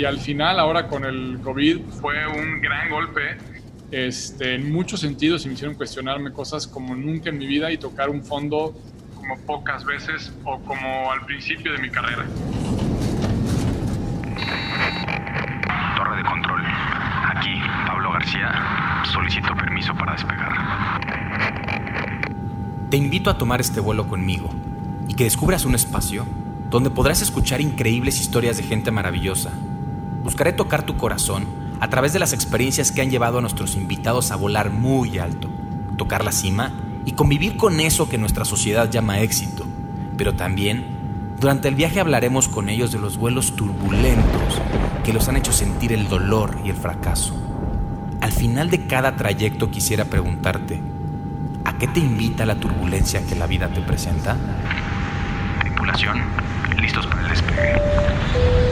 y al final ahora con el COVID fue un gran golpe este, en muchos sentidos y me hicieron cuestionarme cosas como nunca en mi vida y tocar un fondo como pocas veces o como al principio de mi carrera. Torre de control. Aquí, Pablo García. Solicito permiso para despegar. Te invito a tomar este vuelo conmigo y que descubras un espacio donde podrás escuchar increíbles historias de gente maravillosa. Buscaré tocar tu corazón a través de las experiencias que han llevado a nuestros invitados a volar muy alto, tocar la cima y convivir con eso que nuestra sociedad llama éxito. Pero también, durante el viaje hablaremos con ellos de los vuelos turbulentos que los han hecho sentir el dolor y el fracaso. Al final de cada trayecto quisiera preguntarte, ¿a qué te invita la turbulencia que la vida te presenta? Tripulación, listos para el despegue.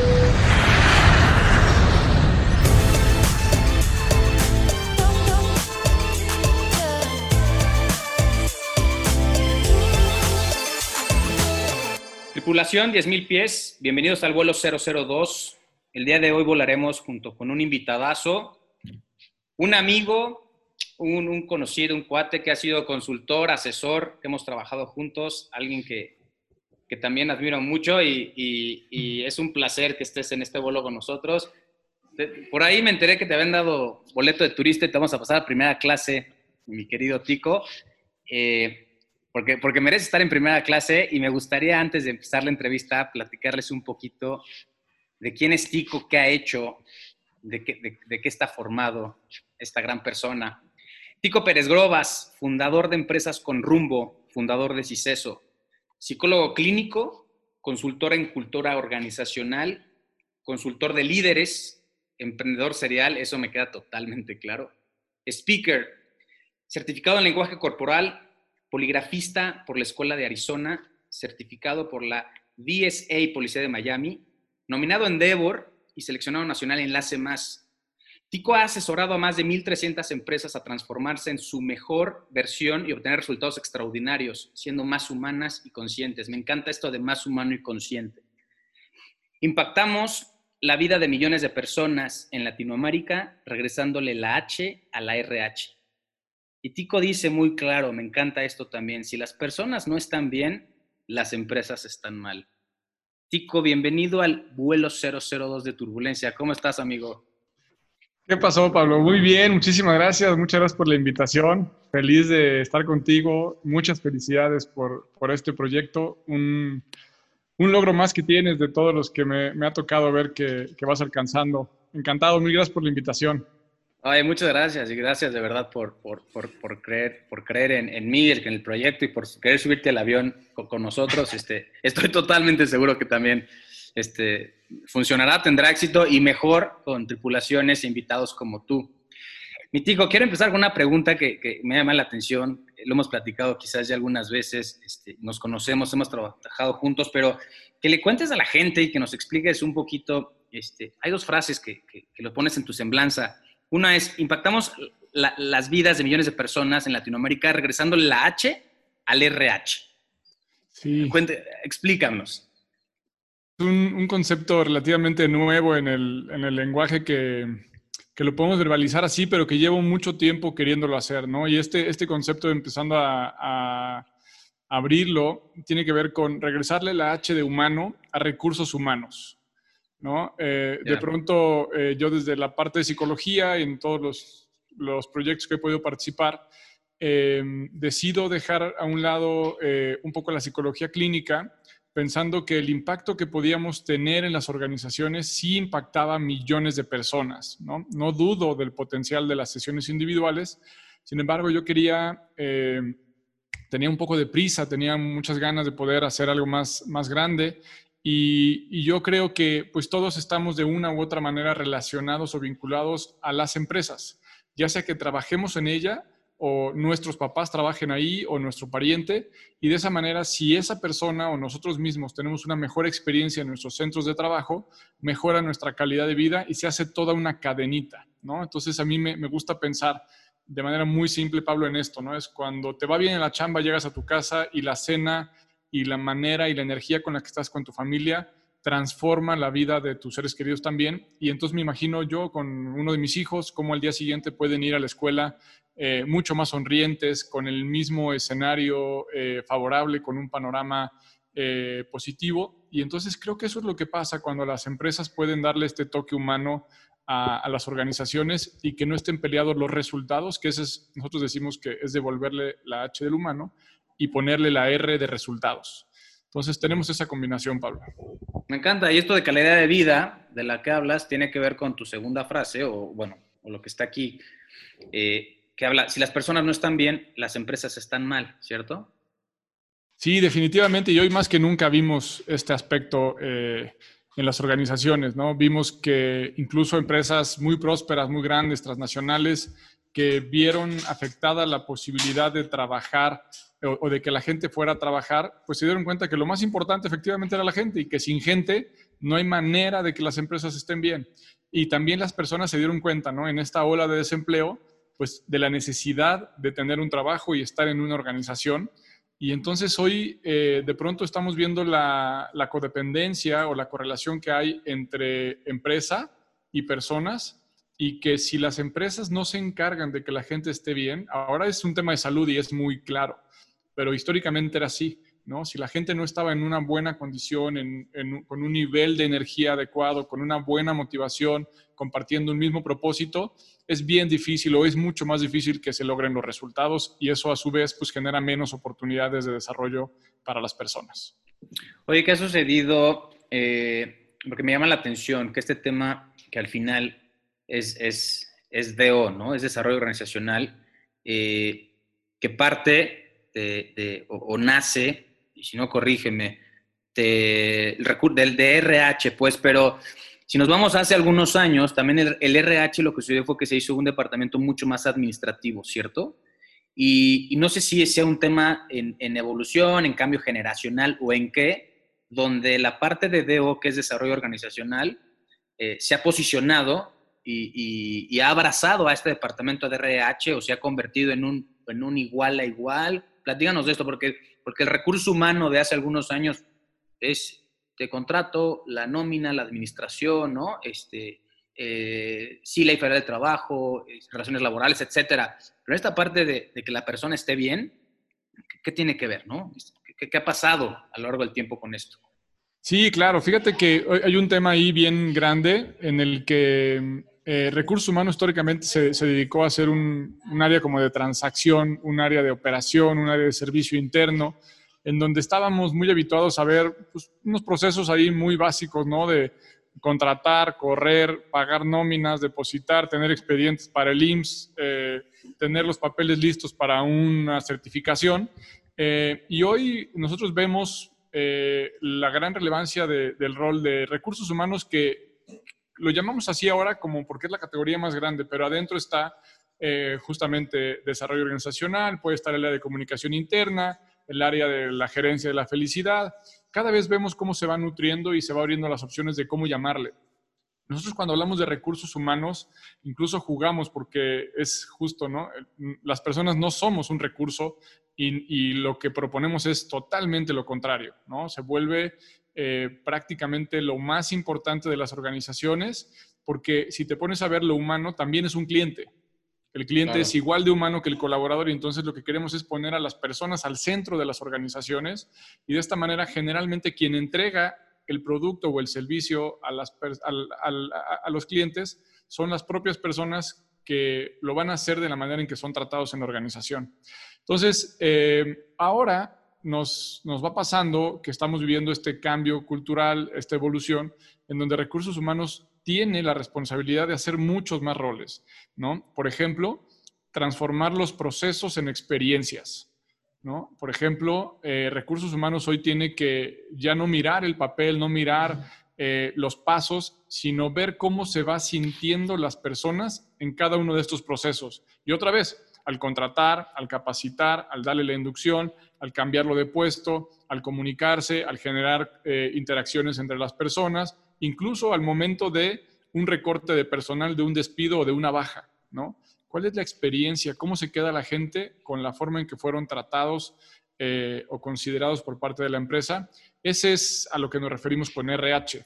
Tripulación 10.000 pies, bienvenidos al vuelo 002. El día de hoy volaremos junto con un invitadazo, un amigo, un, un, conocido, un cuate que ha sido consultor, asesor, que hemos trabajado juntos, alguien que, que también admiro mucho y, y, y, es un placer que estés en este vuelo con nosotros. Por ahí me enteré que te habían dado boleto de turista y te vamos a pasar a primera clase, mi querido Tico. Eh, porque, porque merece estar en primera clase y me gustaría antes de empezar la entrevista platicarles un poquito de quién es Tico, qué ha hecho, de qué, de, de qué está formado esta gran persona. Tico Pérez Grobas, fundador de Empresas con Rumbo, fundador de CICESO, psicólogo clínico, consultor en cultura organizacional, consultor de líderes, emprendedor serial, eso me queda totalmente claro, speaker, certificado en lenguaje corporal, poligrafista por la Escuela de Arizona, certificado por la DSA Policía de Miami, nominado en Endeavor y seleccionado nacional en Enlace Más. Tico ha asesorado a más de 1.300 empresas a transformarse en su mejor versión y obtener resultados extraordinarios, siendo más humanas y conscientes. Me encanta esto de más humano y consciente. Impactamos la vida de millones de personas en Latinoamérica, regresándole la H a la RH. Y Tico dice muy claro, me encanta esto también, si las personas no están bien, las empresas están mal. Tico, bienvenido al vuelo 002 de Turbulencia. ¿Cómo estás, amigo? ¿Qué pasó, Pablo? Muy bien, muchísimas gracias. Muchas gracias por la invitación. Feliz de estar contigo. Muchas felicidades por, por este proyecto. Un, logro más que tienes de todos los que me, me ha tocado ver que, que vas alcanzando. Encantado, mil gracias por la invitación. Ay, muchas gracias y gracias de verdad por, por, por, por creer, por creer en, en, mí, en el proyecto y por querer subirte al avión con, con, nosotros. Este, estoy totalmente seguro que también este, funcionará, tendrá éxito y mejor con tripulaciones e invitados como tú. Mi tico, quiero empezar con una pregunta que, que, me llama la atención. Lo hemos platicado quizás ya algunas veces, este, nos conocemos, hemos trabajado juntos, pero que le cuentes a la gente y que nos expliques un poquito. Este, hay dos frases que, que, que lo pones en tu semblanza una es, impactamos la, las vidas de millones de personas en Latinoamérica regresando la H al RH. Sí. Cuente, explícanos. Es un, un, concepto relativamente nuevo en el, en el lenguaje que, que, lo podemos verbalizar así, pero que llevo mucho tiempo queriéndolo hacer, ¿no? Y este, este concepto empezando a, a abrirlo tiene que ver con regresarle la H de humano a recursos humanos. ¿No? Eh, yeah. De pronto, eh, yo desde la parte de psicología, en todos los, los proyectos que he podido participar, eh, decido dejar a un lado un poco la psicología clínica, pensando que el impacto que podíamos tener en las organizaciones sí impactaba a millones de personas. ¿no? no dudo del potencial de las sesiones individuales, sin embargo, yo quería tenía un poco de prisa, tenía muchas ganas de poder hacer algo más, más grande y, yo creo que pues todos estamos de una u otra manera relacionados o vinculados a las empresas, ya sea que trabajemos en ella o nuestros papás trabajen ahí o nuestro pariente. Y de esa manera, si esa persona o nosotros mismos tenemos una mejor experiencia en nuestros centros de trabajo, mejora nuestra calidad de vida y se hace toda una cadenita, ¿no? Entonces a mí me, me gusta pensar de manera muy simple, Pablo, en esto, ¿no? Es cuando te va bien en la chamba, llegas a tu casa y la cena y la manera y la energía con la que estás con tu familia transforma la vida de tus seres queridos también. Y entonces me imagino yo con uno de mis hijos, cómo al día siguiente pueden ir a la escuela eh, mucho más sonrientes, con el mismo escenario eh, favorable, con un panorama eh, positivo. Y entonces creo que eso es lo que pasa cuando las empresas pueden darle este toque humano a, las organizaciones y que no estén peleados los resultados, que ese es, nosotros decimos que es devolverle la H del humano y ponerle la R de resultados. Entonces tenemos esa combinación, Pablo. Me encanta. Y esto de calidad de vida de la que hablas tiene que ver con tu segunda frase, o bueno, o lo que está aquí, eh, que habla, si las personas no están bien, las empresas están mal, ¿cierto? Sí, definitivamente. Y hoy más que nunca vimos este aspecto eh, en las organizaciones, ¿no? Vimos que incluso empresas muy prósperas, muy grandes, transnacionales, que vieron afectada la posibilidad de trabajar o, de que la gente fuera a trabajar, pues se dieron cuenta que lo más importante efectivamente era la gente y que sin gente no hay manera de que las empresas estén bien. Y también las personas se dieron cuenta, ¿no? En esta ola de desempleo, pues de la necesidad de tener un trabajo y estar en una organización. Y entonces hoy eh, de pronto estamos viendo la, la codependencia o la correlación que hay entre empresa y personas y que si las empresas no se encargan de que la gente esté bien, ahora es un tema de salud y es muy claro, pero históricamente era así, ¿no? Si la gente no estaba en una buena condición, con un nivel de energía adecuado, con una buena motivación, compartiendo un mismo propósito, es bien difícil o es mucho más difícil que se logren los resultados y eso a su vez pues genera menos oportunidades de desarrollo para las personas. Oye, ¿qué ha sucedido? Eh, porque me llama la atención que este tema que al final es, es, es DO, ¿no? Es desarrollo organizacional, eh, que parte de, o, nace, y si no, corrígeme, de, del DRH, pues, pero si nos vamos hace algunos años, también el, RH lo que sucedió fue que se hizo un departamento mucho más administrativo, ¿cierto? Y, no sé si sea un tema en, evolución, en cambio generacional o en qué, donde la parte de DO, que es desarrollo organizacional, eh, se ha posicionado y, ha abrazado a este departamento de RH o se ha convertido en un, en un igual a igual. Platíganos de esto, porque, porque el recurso humano de hace algunos años es de contrato, la nómina, la administración, ¿no? Este, eh, sí, ley federal de trabajo, relaciones laborales, etcétera. Pero esta parte de, que la persona esté bien, ¿qué, tiene que ver, no? ¿Qué, ¿Qué, ha pasado a lo largo del tiempo con esto? Sí, claro. Fíjate que hay un tema ahí bien grande en el que eh, recursos humanos históricamente se, dedicó a hacer un, área como de transacción, un área de operación, un área de servicio interno, en donde estábamos muy habituados a ver pues, unos procesos ahí muy básicos, ¿no? De contratar, correr, pagar nóminas, depositar, tener expedientes para el IMSS, eh, tener los papeles listos para una certificación. Eh, y hoy nosotros vemos la gran relevancia del rol de recursos humanos que lo llamamos así ahora como porque es la categoría más grande, pero adentro está eh, justamente desarrollo organizacional, puede estar el área de comunicación interna, el área de la gerencia de la felicidad. Cada vez vemos cómo se va nutriendo y se va abriendo las opciones de cómo llamarle. Nosotros cuando hablamos de recursos humanos, incluso jugamos porque es justo, ¿no? Las personas no somos un recurso y, y lo que proponemos es totalmente lo contrario, ¿no? Se vuelve eh, prácticamente lo más importante de las organizaciones, porque si te pones a ver lo humano, también es un cliente. El cliente es igual de humano que el colaborador y entonces lo que queremos es poner a las personas al centro de las organizaciones y de esta manera generalmente quien entrega el producto o el servicio a, las, a, los clientes son las propias personas que lo van a hacer de la manera en que son tratados en la organización. Entonces, eh, ahora nos, va pasando que estamos viviendo este cambio cultural, esta evolución, en donde recursos humanos tiene la responsabilidad de hacer muchos más roles, ¿no? Por ejemplo, transformar los procesos en experiencias, ¿no? Por ejemplo, eh, recursos humanos hoy tiene que ya no mirar el papel, no mirar eh, los pasos, sino ver cómo se va sintiendo las personas en cada uno de estos procesos. Y otra vez, al contratar, al capacitar, al darle la inducción, al cambiarlo de puesto, al comunicarse, al generar eh, interacciones entre las personas, incluso al momento de un recorte de personal, de un despido o de una baja, ¿no? ¿Cuál es la experiencia? ¿Cómo se queda la gente con la forma en que fueron tratados eh, o considerados por parte de la empresa? Ese es a lo que nos referimos con RH.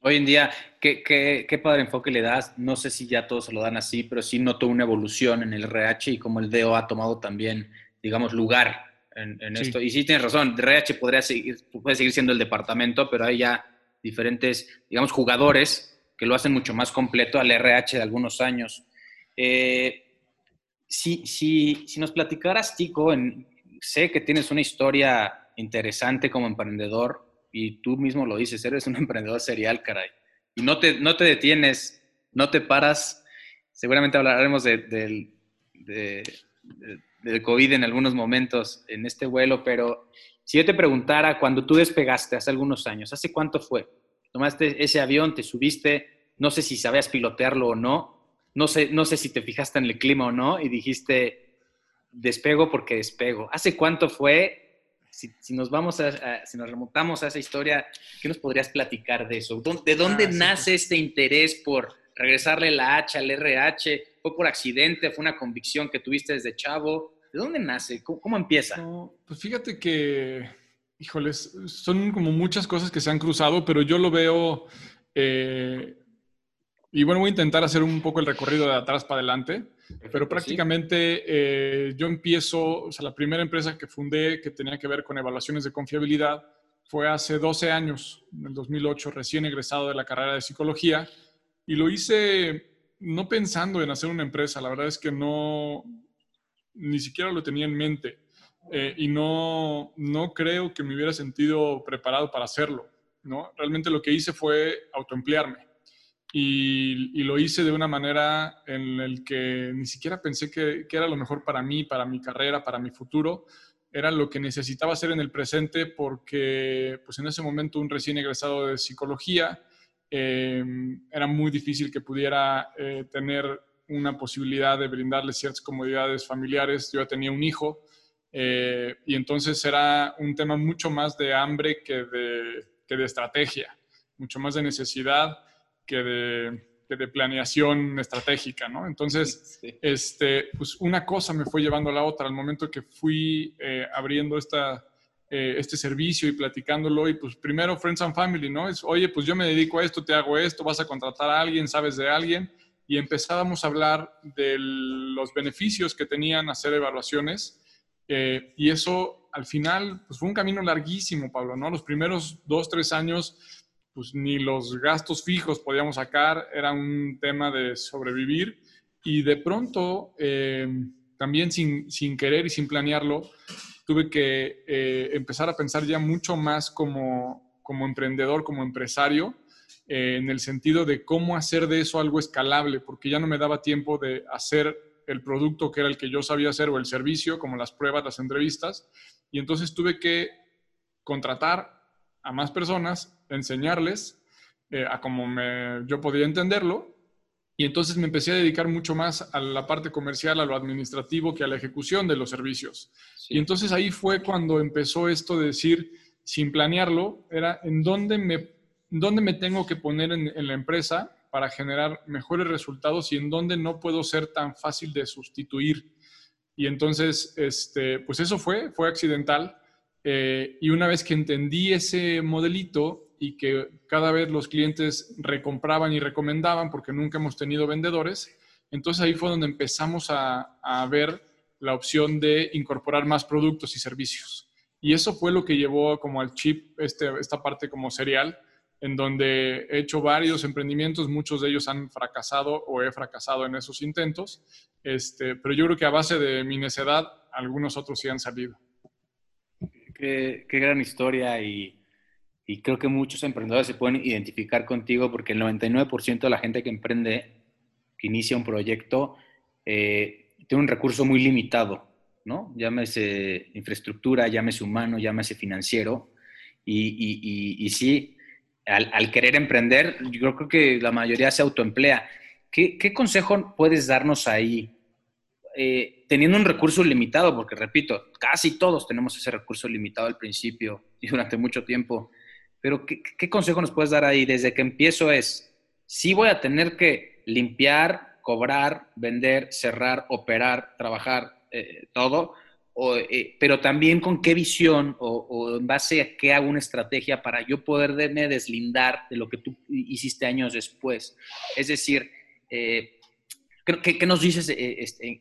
Hoy en día, ¿qué, qué, padre enfoque le das? No sé si ya todos se lo dan así, pero sí noto una evolución en el RH y como el DO ha tomado también, digamos, lugar en, esto. Y sí tienes razón, RH podría seguir, puede seguir siendo el departamento, pero hay ya diferentes, digamos, jugadores que lo hacen mucho más completo al RH de algunos años. Eh, si, si, si, nos platicaras, Tico, en, sé que tienes una historia interesante como emprendedor y tú mismo lo dices, eres un emprendedor serial, caray. Y no te, no te detienes, no te paras. Seguramente hablaremos de, de, del COVID en algunos momentos en este vuelo, pero si yo te preguntara, cuando tú despegaste hace algunos años, ¿hace cuánto fue? Tomaste ese avión, te subiste, no sé si sabías pilotearlo o no, no sé, no sé si te fijaste en el clima o no y dijiste, despego porque despego. ¿Hace cuánto fue? Si, nos vamos a, si nos remontamos a esa historia, ¿qué nos podrías platicar de eso? ¿De dónde ah, nace este interés por regresarle la H al RH? ¿Fue por accidente? ¿Fue una convicción que tuviste desde chavo? ¿De dónde nace? ¿Cómo, empieza? pues fíjate que, híjoles, son como muchas cosas que se han cruzado, pero yo lo veo, eh, y bueno, voy a intentar hacer un poco el recorrido de atrás para adelante, pero prácticamente eh, yo empiezo, o sea, la primera empresa que fundé que tenía que ver con evaluaciones de confiabilidad fue hace 12 años, en el 2008, recién egresado de la carrera de psicología, y lo hice no pensando en hacer una empresa, la verdad es que no, ni siquiera lo tenía en mente eh, y no, no creo que me hubiera sentido preparado para hacerlo, ¿no? Realmente lo que hice fue autoemplearme y, lo hice de una manera en la que ni siquiera pensé que, que, era lo mejor para mí, para mi carrera, para mi futuro. Era lo que necesitaba hacer en el presente porque pues en ese momento un recién egresado de psicología eh, era muy difícil que pudiera eh, tener una posibilidad de brindarle ciertas comodidades familiares. Yo ya tenía un hijo eh, y entonces era un tema mucho más de hambre que de, que de estrategia, mucho más de necesidad que de, que de planeación estratégica, ¿no? Entonces, Este, pues una cosa me fue llevando a la otra. Al momento que fui eh, abriendo esta, eh, este servicio y platicándolo, y pues primero Friends and Family, ¿no? Es, oye, pues yo me dedico a esto, te hago esto, vas a contratar a alguien, sabes de alguien, y empezábamos a hablar de los beneficios que tenían hacer evaluaciones. Eh, y eso al final pues fue un camino larguísimo, Pablo, ¿no? Los primeros dos, tres años, pues ni los gastos fijos podíamos sacar, era un tema de sobrevivir. Y de pronto, eh, también sin, sin, querer y sin planearlo, tuve que eh, empezar a pensar ya mucho más como, como emprendedor, como empresario, eh, en el sentido de cómo hacer de eso algo escalable, porque ya no me daba tiempo de hacer el producto que era el que yo sabía hacer o el servicio, como las pruebas, las entrevistas, y entonces tuve que contratar a más personas, enseñarles eh, a cómo me, yo podía entenderlo, y entonces me empecé a dedicar mucho más a la parte comercial, a lo administrativo, que a la ejecución de los servicios. Y entonces ahí fue cuando empezó esto de decir, sin planearlo, era en dónde me dónde me tengo que poner en, la empresa para generar mejores resultados y en dónde no puedo ser tan fácil de sustituir. Y entonces, este, pues eso fue, fue accidental. Eh, y una vez que entendí ese modelito y que cada vez los clientes recompraban y recomendaban porque nunca hemos tenido vendedores, entonces ahí fue donde empezamos a, ver la opción de incorporar más productos y servicios. Y eso fue lo que llevó como al chip, este, esta parte como serial, en donde he hecho varios emprendimientos, muchos de ellos han fracasado o he fracasado en esos intentos, este, pero yo creo que a base de mi necedad, algunos otros sí han salido. Qué, gran historia y, creo que muchos emprendedores se pueden identificar contigo porque el 99% de la gente que emprende, que inicia un proyecto, eh, tiene un recurso muy limitado, ¿no? Llámese infraestructura, llámese humano, llámese financiero. Y, y sí, al, querer emprender, yo creo que la mayoría se autoemplea. ¿Qué, consejo puedes darnos ahí? Eh, teniendo un recurso limitado, porque repito, casi todos tenemos ese recurso limitado al principio y durante mucho tiempo, pero ¿qué, consejo nos puedes dar ahí? Desde que empiezo es, sí voy a tener que limpiar, cobrar, vender, cerrar, operar, trabajar, eh, todo, eh, pero también con qué visión o, en base a qué hago una estrategia para yo poderme deslindar de lo que tú hiciste años después. Es decir, eh, ¿qué, nos dices eh, este,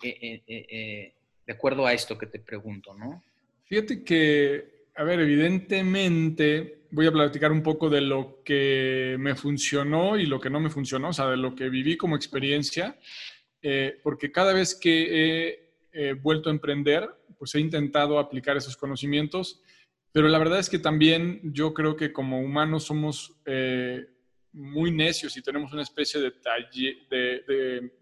de acuerdo a esto que te pregunto, no? Fíjate que, a ver, evidentemente voy a platicar un poco de lo que me funcionó y lo que no me funcionó, o sea, de lo que viví como experiencia, porque cada vez que he vuelto a emprender, pues he intentado aplicar esos conocimientos, pero la verdad es que también yo creo que como humanos somos eh, muy necios y tenemos una especie de,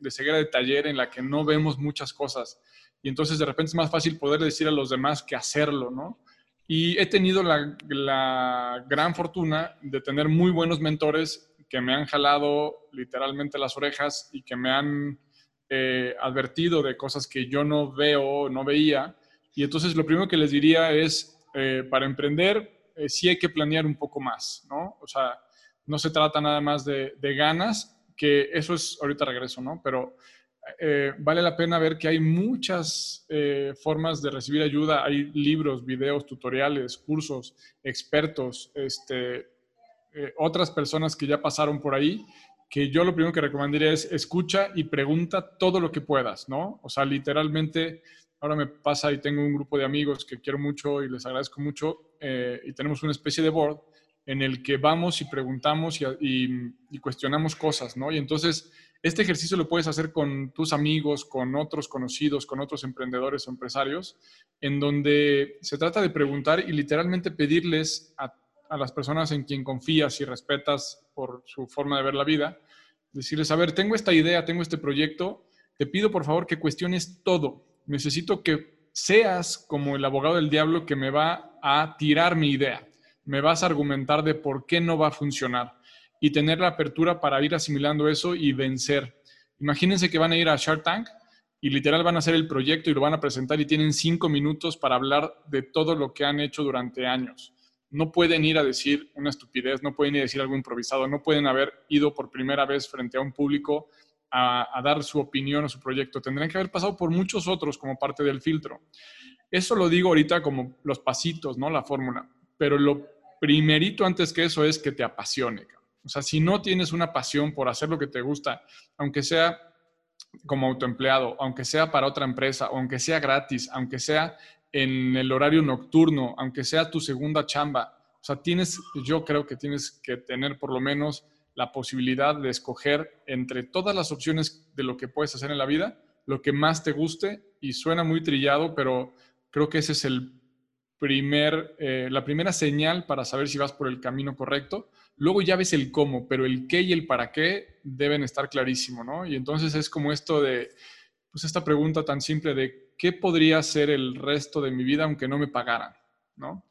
ceguera de taller en la que no vemos muchas cosas. Y entonces de repente es más fácil poder decir a los demás que hacerlo, ¿no? Y he tenido la, la, gran fortuna de tener muy buenos mentores que me han jalado literalmente las orejas y que me han eh, advertido de cosas que yo no veo, no veía, y entonces lo primero que les diría es, eh, para emprender, eh, sí hay que planear un poco más, ¿no? O sea, no se trata nada más de, ganas, que eso es, ahorita regreso, ¿no? Pero eh, vale la pena ver que hay muchas formas de recibir ayuda. Hay libros, videos, tutoriales, cursos, expertos, este, otras personas que ya pasaron por ahí, que yo lo primero que recomendaría es escucha y pregunta todo lo que puedas, ¿no? O sea, literalmente ahora me pasa y tengo un grupo de amigos que quiero mucho y les agradezco mucho eh, y tenemos una especie de board en el que vamos y preguntamos y, cuestionamos cosas, ¿no? Y entonces este ejercicio lo puedes hacer con tus amigos, con otros conocidos, con otros emprendedores o empresarios, en donde se trata de preguntar y literalmente pedirles a, a las personas en quien confías y respetas por su forma de ver la vida, decirles, a ver, tengo esta idea, tengo este proyecto, te pido por favor que cuestiones todo, necesito que seas como el abogado del diablo que me va a tirar mi idea, me vas a argumentar de por qué no va a funcionar y tener la apertura para ir asimilando eso y vencer. Imagínense que van a ir a Shark Tank y literal van a hacer el proyecto y lo van a presentar y tienen cinco minutos para hablar de todo lo que han hecho durante años. No pueden ir a decir una estupidez, no pueden ir a decir algo improvisado, no pueden haber ido por primera vez frente a un público a, dar su opinión o su proyecto. Tendrían que haber pasado por muchos otros como parte del filtro. Eso lo digo ahorita como los pasitos, ¿no? La fórmula. Pero lo primerito antes que eso es que te apasione. O sea, si no tienes una pasión por hacer lo que te gusta, aunque sea como autoempleado, aunque sea para otra empresa, aunque sea gratis, aunque sea en el horario nocturno, aunque sea tu segunda chamba, o sea, tienes, yo creo que tienes que tener por lo menos la posibilidad de escoger entre todas las opciones de lo que puedes hacer en la vida, lo que más te guste y suena muy trillado, pero creo que ese es el primer, eh, la primera señal para saber si vas por el camino correcto. Luego ya ves el cómo, pero el qué y el para qué deben estar clarísimo, ¿no? Y entonces es como esto de, pues esta pregunta tan simple de qué podría ser el resto de mi vida aunque no me pagaran, ¿no?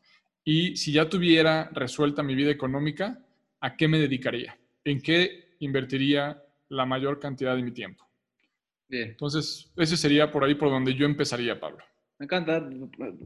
Y si ya tuviera resuelta mi vida económica, ¿a qué me dedicaría? en qué invertiría la mayor cantidad de mi tiempo. Bien. Entonces, ese sería por ahí por donde yo empezaría, Pablo. Me encanta,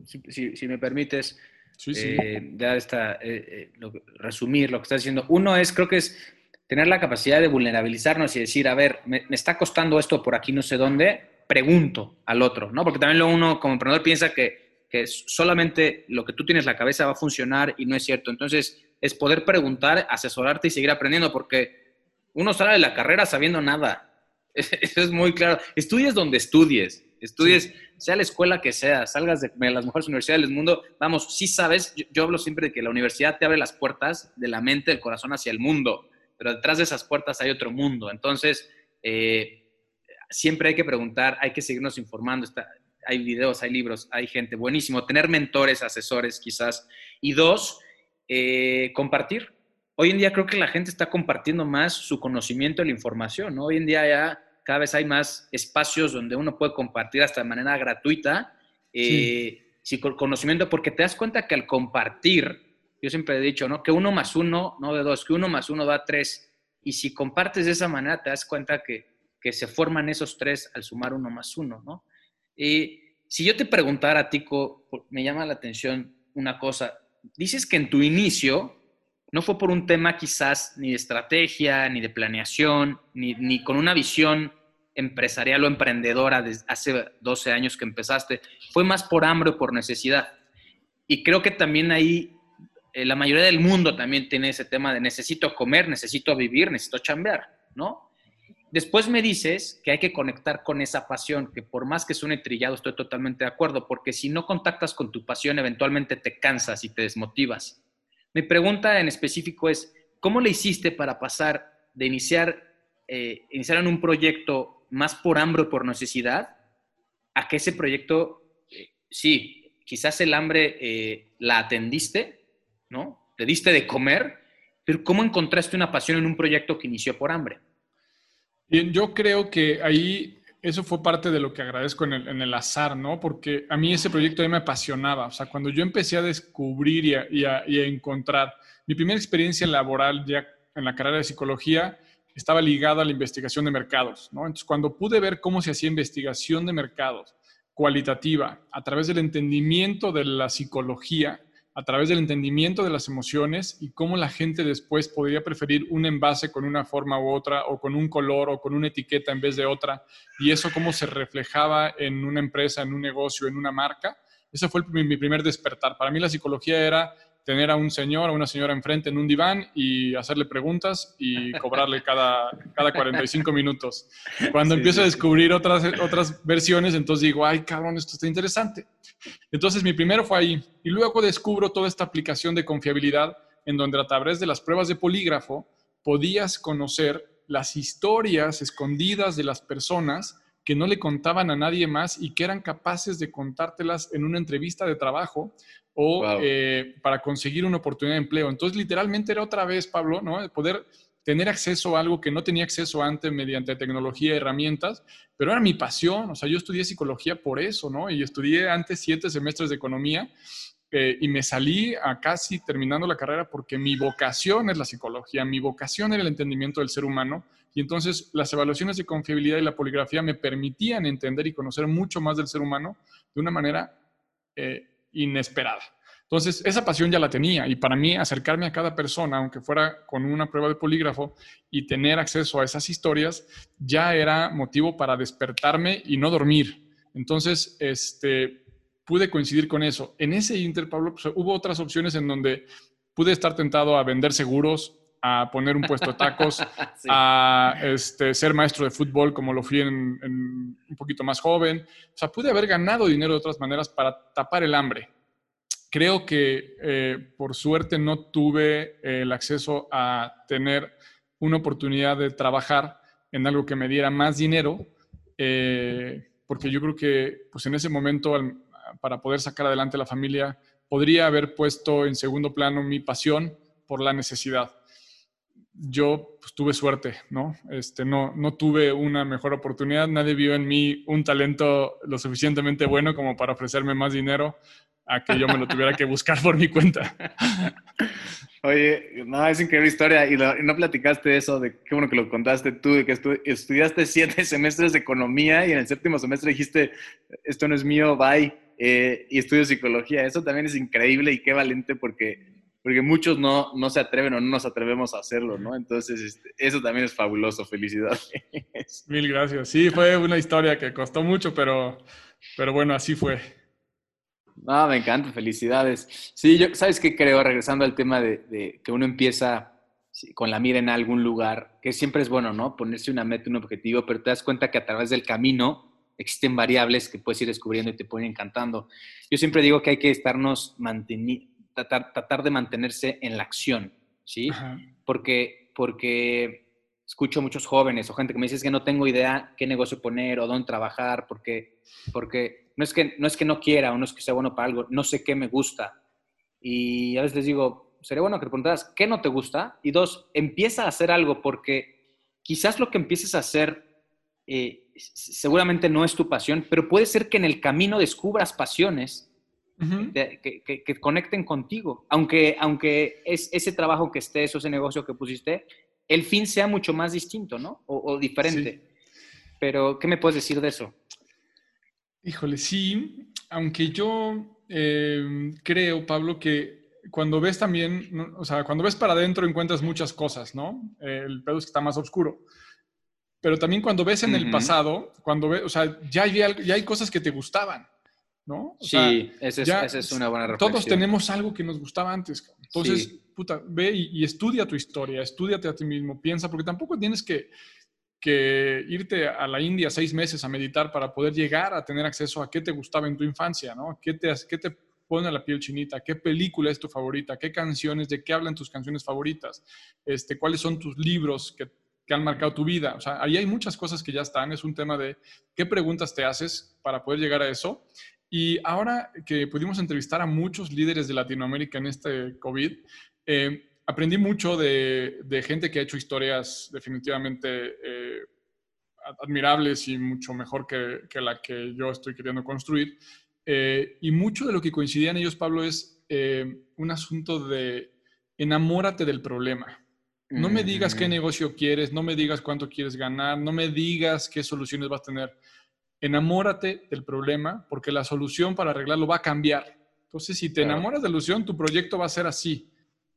si, me permites, sí, sí. Eh, ya está, eh, eh, resumir lo que estás diciendo. Uno es, creo que es tener la capacidad de vulnerabilizarnos y decir, a ver, me, está costando esto por aquí no sé dónde, pregunto al otro, ¿no? Porque también lo uno como emprendedor piensa que, que solamente lo que tú tienes en la cabeza va a funcionar y no es cierto. Entonces, es poder preguntar, asesorarte y seguir aprendiendo, porque uno sale de la carrera sabiendo nada. Eso es muy claro. Estudies donde estudies, estudies, sea la escuela que sea, salgas de las mejores universidades del mundo, vamos, sí sabes, yo, hablo siempre de que la universidad te abre las puertas de la mente, del corazón hacia el mundo, pero detrás de esas puertas hay otro mundo. Entonces, eh, siempre hay que preguntar, hay que seguirnos informando. Está, hay videos, hay libros, hay gente, buenísimo. Tener mentores, asesores quizás. Y dos, eh, compartir. Hoy en día creo que la gente está compartiendo más su conocimiento de la información, Hoy en día ya cada vez hay más espacios donde uno puede compartir hasta de manera gratuita eh, conocimiento, porque te das cuenta que al compartir, yo siempre he dicho, ¿no? Que uno más uno, no de dos, que uno más uno da tres. Y si compartes de esa manera, te das cuenta que, que se forman esos tres al sumar uno más uno, ¿no? Y si yo te preguntara, Tico, me llama la atención una cosa, dices que en tu inicio no fue por un tema quizás ni de estrategia, ni de planeación, ni, con una visión empresarial o emprendedora desde hace 12 años que empezaste, ¿fue más por hambre o por necesidad? Y creo que también ahí eh, la mayoría del mundo también tiene ese tema de necesito comer, necesito vivir, necesito chambear, ¿no? Después me dices que hay que conectar con esa pasión, que por más que suene trillado, estoy totalmente de acuerdo, porque si no contactas con tu pasión, eventualmente te cansas y te desmotivas. Mi pregunta en específico es, ¿cómo le hiciste para pasar de iniciar, eh, iniciar en un proyecto más por hambre o por necesidad a que ese proyecto, eh, sí, quizás el hambre eh, la atendiste, ¿no? Te diste de comer, pero ¿cómo encontraste una pasión en un proyecto que inició por hambre? Bien, yo creo que ahí eso fue parte de lo que agradezco en el, azar, ¿no? Porque a mí ese proyecto me apasionaba. O sea, cuando yo empecé a descubrir y a, encontrar mi primera experiencia laboral ya en la carrera de psicología, estaba ligada a la investigación de mercados. Entonces, cuando pude ver cómo se hacía investigación de mercados cualitativa a través del entendimiento de la psicología, a través del entendimiento de las emociones y cómo la gente después podría preferir un envase con una forma u otra, o con un color, o con una etiqueta en vez de otra, y eso cómo se reflejaba en una empresa, en un negocio, en una marca. Ese fue mi primer despertar. Para mí la psicología era tener a un señor o una señora enfrente en un diván y hacerle preguntas y cobrarle cada, cada 45 minutos. Cuando empiezo a descubrir otras, otras versiones, entonces digo, ay, cabrón, esto está interesante. Entonces mi primero fue ahí. Y luego descubro toda esta aplicación de confiabilidad en donde a través de las pruebas de polígrafo podías conocer las historias escondidas de las personas que no le contaban a nadie más y que eran capaces de contártelas en una entrevista de trabajo o eh, para conseguir una oportunidad de empleo. Entonces, literalmente era otra vez, Pablo, ¿no? Poder tener acceso a algo que no tenía acceso antes mediante tecnología y herramientas, pero era mi pasión, o sea, yo estudié psicología por eso, ¿no? Y estudié antes siete semestres de economía eh, y me salí a casi terminando la carrera porque mi vocación es la psicología, mi vocación era el entendimiento del ser humano y entonces las evaluaciones de confiabilidad y la poligrafía me permitían entender y conocer mucho más del ser humano de una manera eh, inesperada. Entonces, esa pasión ya la tenía y para mí acercarme a cada persona, aunque fuera con una prueba de polígrafo y tener acceso a esas historias, ya era motivo para despertarme y no dormir. Entonces, este, pude coincidir con eso. En ese Inter, Pablo, pues, hubo otras opciones en donde pude estar tentado a vender seguros, a poner un puesto de tacos, a este, ser maestro de fútbol como lo fui en, un poquito más joven. O sea, pude haber ganado dinero de otras maneras para tapar el hambre. Creo que eh, por suerte no tuve el acceso a tener una oportunidad de trabajar en algo que me diera más dinero, eh, porque yo creo que pues en ese momento para poder sacar adelante la familia podría haber puesto en segundo plano mi pasión por la necesidad yo pues, tuve suerte, ¿no? Este, no, no tuve una mejor oportunidad, nadie vio en mí un talento lo suficientemente bueno como para ofrecerme más dinero a que yo me lo tuviera que buscar por mi cuenta. Oye, no, es increíble historia y, no platicaste eso, de qué bueno que lo contaste tú, de que estudiaste siete semestres de economía y en el séptimo semestre dijiste, esto no es mío, bye, eh, y estudio psicología. Eso también es increíble y qué valiente porque porque muchos no, no se atreven o no nos atrevemos a hacerlo, ¿no? Entonces, este, eso también es fabuloso, felicidades. Mil gracias. Sí, fue una historia que costó mucho, pero, pero bueno, así fue. No, me encanta, felicidades. Sí, yo, ¿sabes qué creo? Regresando al tema de, que uno empieza con la mira en algún lugar, que siempre es bueno, ¿no? Ponerse una meta, un objetivo, pero te das cuenta que a través del camino existen variables que puedes ir descubriendo y te pueden encantando. Yo siempre digo que hay que estarnos manteniendo tratar, de mantenerse en la acción, ¿sí? Porque, porque escucho muchos jóvenes o gente que me dice que no tengo idea qué negocio poner o dónde trabajar, porque, porque no, es que, no es que no quiera o no es que sea bueno para algo, no sé qué me gusta. Y a veces les digo, sería bueno que te preguntaras qué no te gusta y dos, empieza a hacer algo porque quizás lo que empieces a hacer eh, seguramente no es tu pasión, pero puede ser que en el camino descubras pasiones que, conecten contigo. Aunque, aunque es ese trabajo que estés o ese negocio que pusiste, el fin sea mucho más distinto, ¿no? O, diferente. Pero, ¿qué me puedes decir de eso? Híjole, sí, aunque yo eh, creo, Pablo, que cuando ves también, o sea, cuando ves para adentro encuentras muchas cosas, ¿no? El pedo es que está más oscuro. pero también cuando ves en el pasado, cuando ves, o sea, ya hay, ya hay cosas que te gustaban, ¿no? sí, esa es, una buena reflexión. Todos tenemos algo que nos gustaba antes. Entonces, puta, ve y, estudia tu historia, estudiate a ti mismo, piensa, porque tampoco tienes que, que irte a la India seis meses a meditar para poder llegar a tener acceso a qué te gustaba en tu infancia, ¿no? ¿Qué te, qué te pone la piel chinita? ¿Qué película es tu favorita? ¿Qué canciones? ¿De qué hablan tus canciones favoritas? Este, ¿Cuáles son tus libros que que han marcado tu vida. O sea, ahí hay muchas cosas que ya están. Es un tema de qué preguntas te haces para poder llegar a eso. Y ahora que pudimos entrevistar a muchos líderes de Latinoamérica en este COVID, eh, aprendí mucho de, gente que ha hecho historias definitivamente eh, admirables y mucho mejor que, la que yo estoy queriendo construir. Eh, y mucho de lo que coincidían ellos, Pablo, es un asunto de enamórate del problema. No me digas qué negocio quieres, no me digas cuánto quieres ganar, no me digas qué soluciones vas a tener. Enamórate del problema porque la solución para arreglarlo va a cambiar. Entonces, si te enamoras de la solución, tu proyecto va a ser así,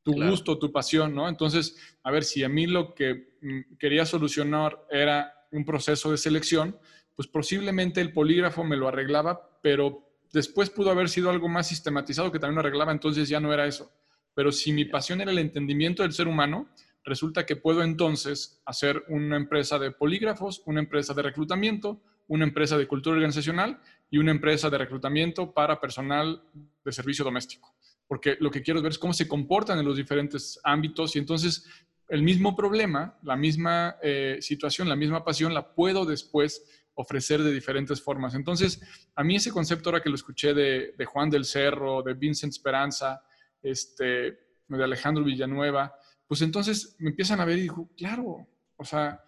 tu gusto, tu pasión, ¿no? Entonces, a ver, si a mí lo que mm, quería solucionar era un proceso de selección, pues posiblemente el polígrafo me lo arreglaba, pero después pudo haber sido algo más sistematizado que también lo arreglaba, entonces ya no era eso. Pero si mi pasión era el entendimiento del ser humano, resulta que puedo entonces hacer una empresa de polígrafos, una empresa de reclutamiento, una empresa de cultura organizacional y una empresa de reclutamiento para personal de servicio doméstico. Porque lo que quiero ver es cómo se comportan en los diferentes ámbitos y entonces el mismo problema, la misma eh, situación, la misma pasión, la puedo después ofrecer de diferentes formas. Entonces, a mí ese concepto ahora que lo escuché de, Juan del Cerro, de Vincent Esperanza, este, de Alejandro Villanueva, pues entonces me empiezan a ver y digo, claro, o sea,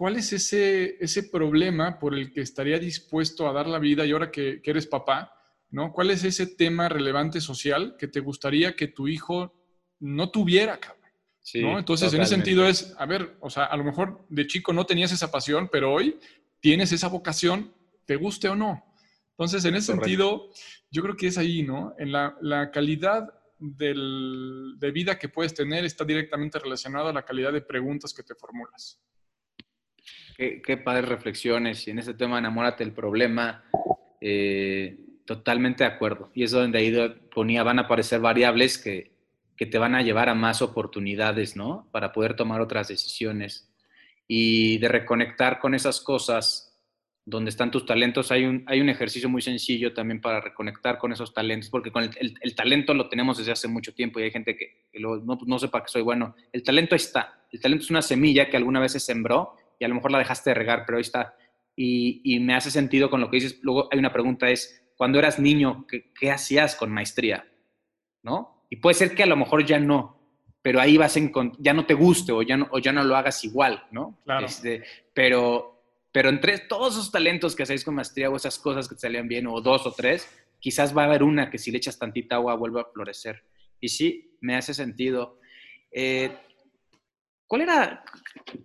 ¿cuál es ese, ese problema por el que estaría dispuesto a dar la vida y ahora que, eres papá, ¿no? ¿Cuál es ese tema relevante social que te gustaría que tu hijo no tuviera, cabrón? ¿no? Entonces, en ese sentido es, a ver, o sea, a lo mejor de chico no tenías esa pasión, pero hoy tienes esa vocación, te guste o no. Entonces, en ese sentido, yo creo que es ahí, ¿no? En la, la calidad de vida que puedes tener está directamente relacionado a la calidad de preguntas que te formulas. Qué, qué padres reflexiones. Y en ese tema, enamórate del problema. Eh, totalmente de acuerdo. Y es donde ahí ponía, van a aparecer variables que, que te van a llevar a más oportunidades, ¿no? Para poder tomar otras decisiones. Y de reconectar con esas cosas donde están tus talentos, hay un, hay un ejercicio muy sencillo también para reconectar con esos talentos, porque con el, talento lo tenemos desde hace mucho tiempo y hay gente que, no, no, sepa que soy bueno. El talento está. El talento es una semilla que alguna vez se sembró y a lo mejor la dejaste de regar, pero ahí está. Y, y me hace sentido con lo que dices. Luego hay una pregunta, es, cuando eras niño, ¿qué, qué hacías con maestría? ¿No? Y puede ser que a lo mejor ya no, pero ahí vas en, ya no te guste o ya no, o ya no lo hagas igual, ¿no? Claro. Este, pero pero entre todos esos talentos que hacéis con maestría o esas cosas que te salían bien, o dos o tres, quizás va a haber una que si le echas tantita agua vuelve a florecer. Y sí, me hace sentido. Eh, ¿cuál, era,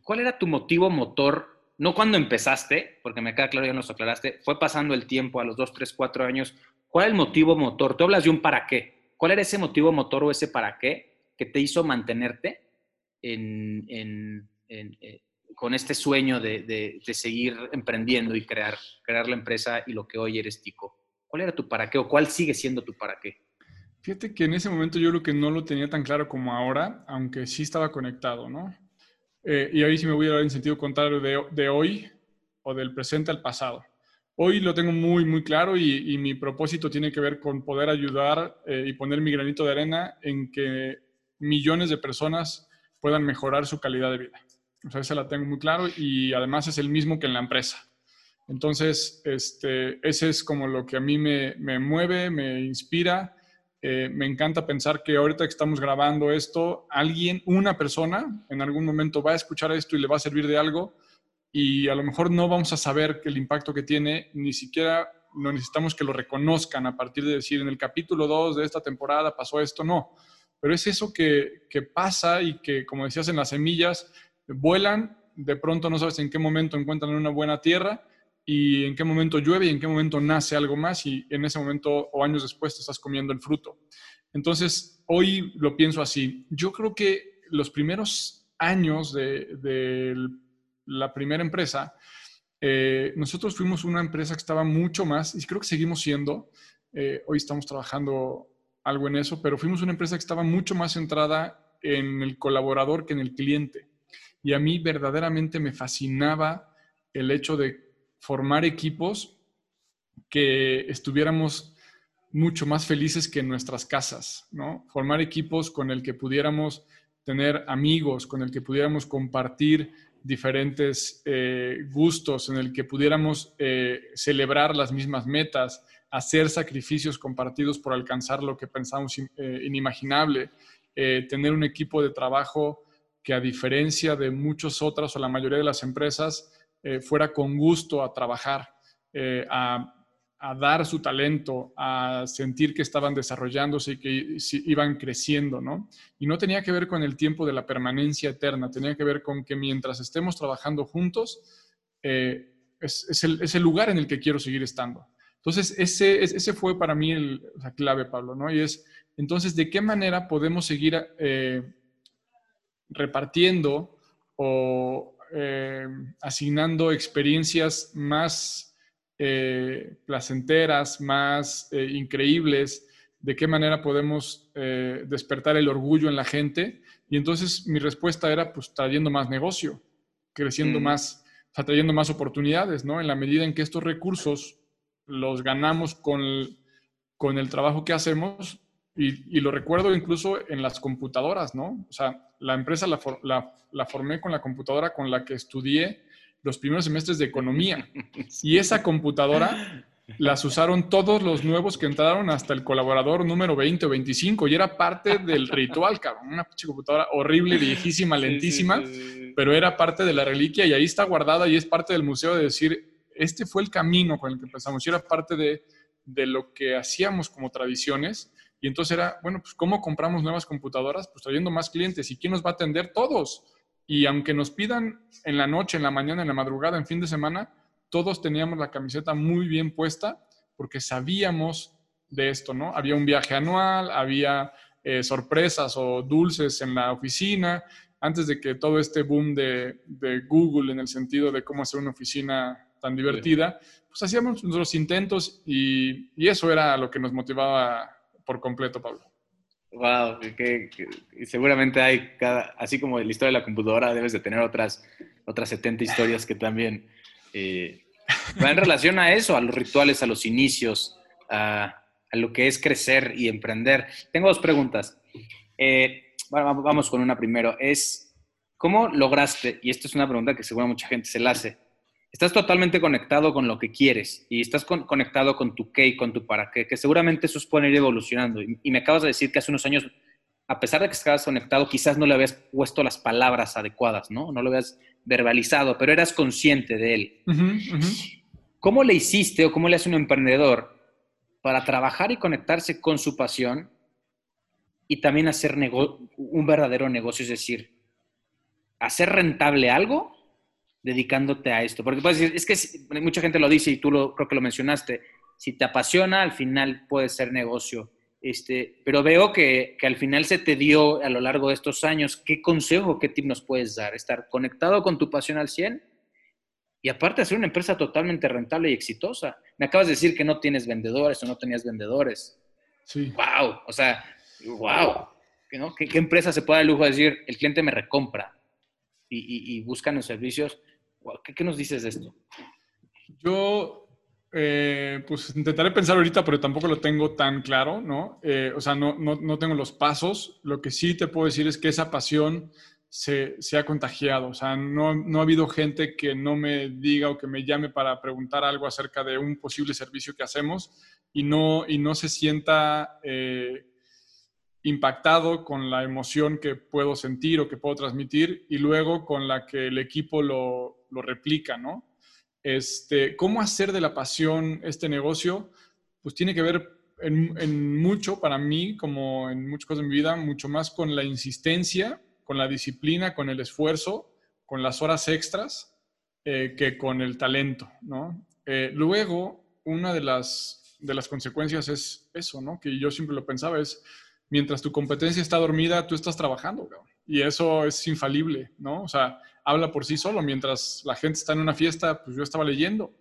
¿Cuál era tu motivo motor? No cuando empezaste, porque me queda claro, ya nos aclaraste, fue pasando el tiempo a los dos, tres, cuatro años. ¿Cuál era el motivo motor? Tú hablas de un para qué. ¿Cuál era ese motivo motor o ese para qué que te hizo mantenerte en, eh, con este sueño de, seguir emprendiendo y crear, crear la empresa y lo que hoy eres Tico? ¿Cuál era tu para qué o cuál sigue siendo tu para qué? Fíjate que en ese momento yo creo que no lo tenía tan claro como ahora, aunque sí estaba conectado, ¿no? Eh, y ahí sí me voy a dar en sentido contrario de, hoy o del presente al pasado. Hoy lo tengo muy, muy claro y, mi propósito tiene que ver con poder ayudar eh, y poner mi granito de arena en que millones de personas puedan mejorar su calidad de vida. O sea, esa la tengo muy claro y además es el mismo que en la empresa. Entonces, este, ese es como lo que a mí me, me mueve, me inspira. Eh, me encanta pensar que ahorita que estamos grabando esto, alguien, una persona, en algún momento va a escuchar esto y le va a servir de algo y a lo mejor no vamos a saber el impacto que tiene, ni siquiera no necesitamos que lo reconozcan a partir de decir en el capítulo 2 de esta temporada pasó esto, no. Pero es eso que, que pasa y que, como decías en las semillas, vuelan, de pronto no sabes en qué momento encuentran una buena tierra y en qué momento llueve y en qué momento nace algo más y en ese momento o años después te estás comiendo el fruto. Entonces, hoy lo pienso así. Yo creo que los primeros años del la primera empresa, eh, nosotros fuimos una empresa que estaba mucho más, y creo que seguimos siendo, eh, hoy estamos trabajando algo en eso, pero fuimos una empresa que estaba mucho más centrada en el colaborador que en el cliente. Y a mí verdaderamente me fascinaba el hecho de formar equipos que estuviéramos mucho más felices que en nuestras casas, ¿no? Formar equipos con el que pudiéramos tener amigos, con el que pudiéramos compartir diferentes eh, gustos, en el que pudiéramos eh, celebrar las mismas metas, hacer sacrificios compartidos por alcanzar lo que pensamos eh, inimaginable, tener un equipo de trabajo que a diferencia de muchos otros o la mayoría de las empresas, fuera con gusto a trabajar, a a dar su talento, a sentir que estaban desarrollándose y que iban creciendo, ¿no? Y no tenía que ver con el tiempo de la permanencia eterna, tenía que ver con que mientras estemos trabajando juntos, eh, es, el, lugar en el que quiero seguir estando. Entonces, ese, ese fue para mí el, la clave, Pablo, ¿no? Y es, entonces, ¿de qué manera podemos seguir eh, repartiendo o eh, asignando experiencias más eh, placenteras, más eh, increíbles, de qué manera podemos despertar el orgullo en la gente. Y entonces mi respuesta era, pues trayendo más negocio, creciendo mm. más, o trayendo más oportunidades, ¿no? En la medida en que estos recursos los ganamos con el, con el trabajo que hacemos, y, lo recuerdo incluso en las computadoras, ¿no? O sea, la empresa la, la, la formé con la computadora con la que estudié los primeros semestres de economía. Y esa computadora las usaron todos los nuevos que entraron hasta el colaborador número 20 o 25 y era parte del ritual, cabrón. Una computadora horrible, viejísima, lentísima, pero era parte de la reliquia y ahí está guardada y es parte del museo de decir, este fue el camino con el que empezamos y era parte de, de lo que hacíamos como tradiciones. Y entonces era, bueno, pues ¿cómo compramos nuevas computadoras? Pues trayendo más clientes. ¿Y quién nos va a atender? Todos. Y aunque nos pidan en la noche, en la mañana, en la madrugada, en fin de semana, todos teníamos la camiseta muy bien puesta porque sabíamos de esto, ¿no? Había un viaje anual, había eh, sorpresas o dulces en la oficina, antes de que todo este boom de, Google en el sentido de cómo hacer una oficina tan divertida, pues hacíamos nuestros intentos y, y eso era lo que nos motivaba por completo, Pablo. Wow, que, seguramente hay, cada, así como la historia de la computadora, debes de tener otras, otras 70 historias que también eh, van en relación a eso, a los rituales, a los inicios, a, lo que es crecer y emprender. Tengo dos preguntas. Eh, vamos con una primero. Es, ¿cómo lograste, y esta es una pregunta que seguro mucha gente se la hace, estás totalmente conectado con lo que quieres y estás conectado con tu qué y con tu para qué, que seguramente eso puede ir evolucionando. Y, me acabas de decir que hace unos años, a pesar de que estabas conectado, quizás no le habías puesto las palabras adecuadas, ¿no? No lo habías verbalizado, pero eras consciente de él. ¿Cómo le hiciste o cómo le hace un emprendedor para trabajar y conectarse con su pasión y también hacer un verdadero negocio? Es decir, hacer rentable algo dedicándote a esto? Porque puedes decir, es que mucha gente lo dice y tú lo, creo que lo mencionaste, si te apasiona, al final puede ser negocio. Este, pero veo que, que, al final se te dio a lo largo de estos años. ¿Qué consejo, qué tip nos puedes dar? Estar conectado con tu pasión al 100 y aparte hacer una empresa totalmente rentable y exitosa. Me acabas de decir que no tienes vendedores o no tenías vendedores. Sí. ¡Wow! O sea, ¡wow! ¿Qué, ¿Qué, empresa se puede dar el lujo de decir, el cliente me recompra y, y, y buscan los servicios ¿Qué, nos dices de esto? Yo, eh, pues intentaré pensar ahorita, pero tampoco lo tengo tan claro, ¿no? Eh, o sea, no, no, no, tengo los pasos. Lo que sí te puedo decir es que esa pasión se, se, ha contagiado. O sea, no, no ha habido gente que no me diga o que me llame para preguntar algo acerca de un posible servicio que hacemos y no, y no se sienta... Eh, impactado con la emoción que puedo sentir o que puedo transmitir y luego con la que el equipo lo, lo replica, ¿no? Este, ¿Cómo hacer de la pasión este negocio? Pues tiene que ver en, mucho, para mí, como en muchas cosas de mi vida, mucho más con la insistencia, con la disciplina, con el esfuerzo, con las horas extras, eh, que con el talento, ¿no? Eh, luego, una de las, de las consecuencias es eso, ¿no? Que yo siempre lo pensaba, es mientras tu competencia está dormida, tú estás trabajando, y eso es infalible, ¿no? O sea, habla por sí solo. Mientras la gente está en una fiesta, pues yo estaba leyendo.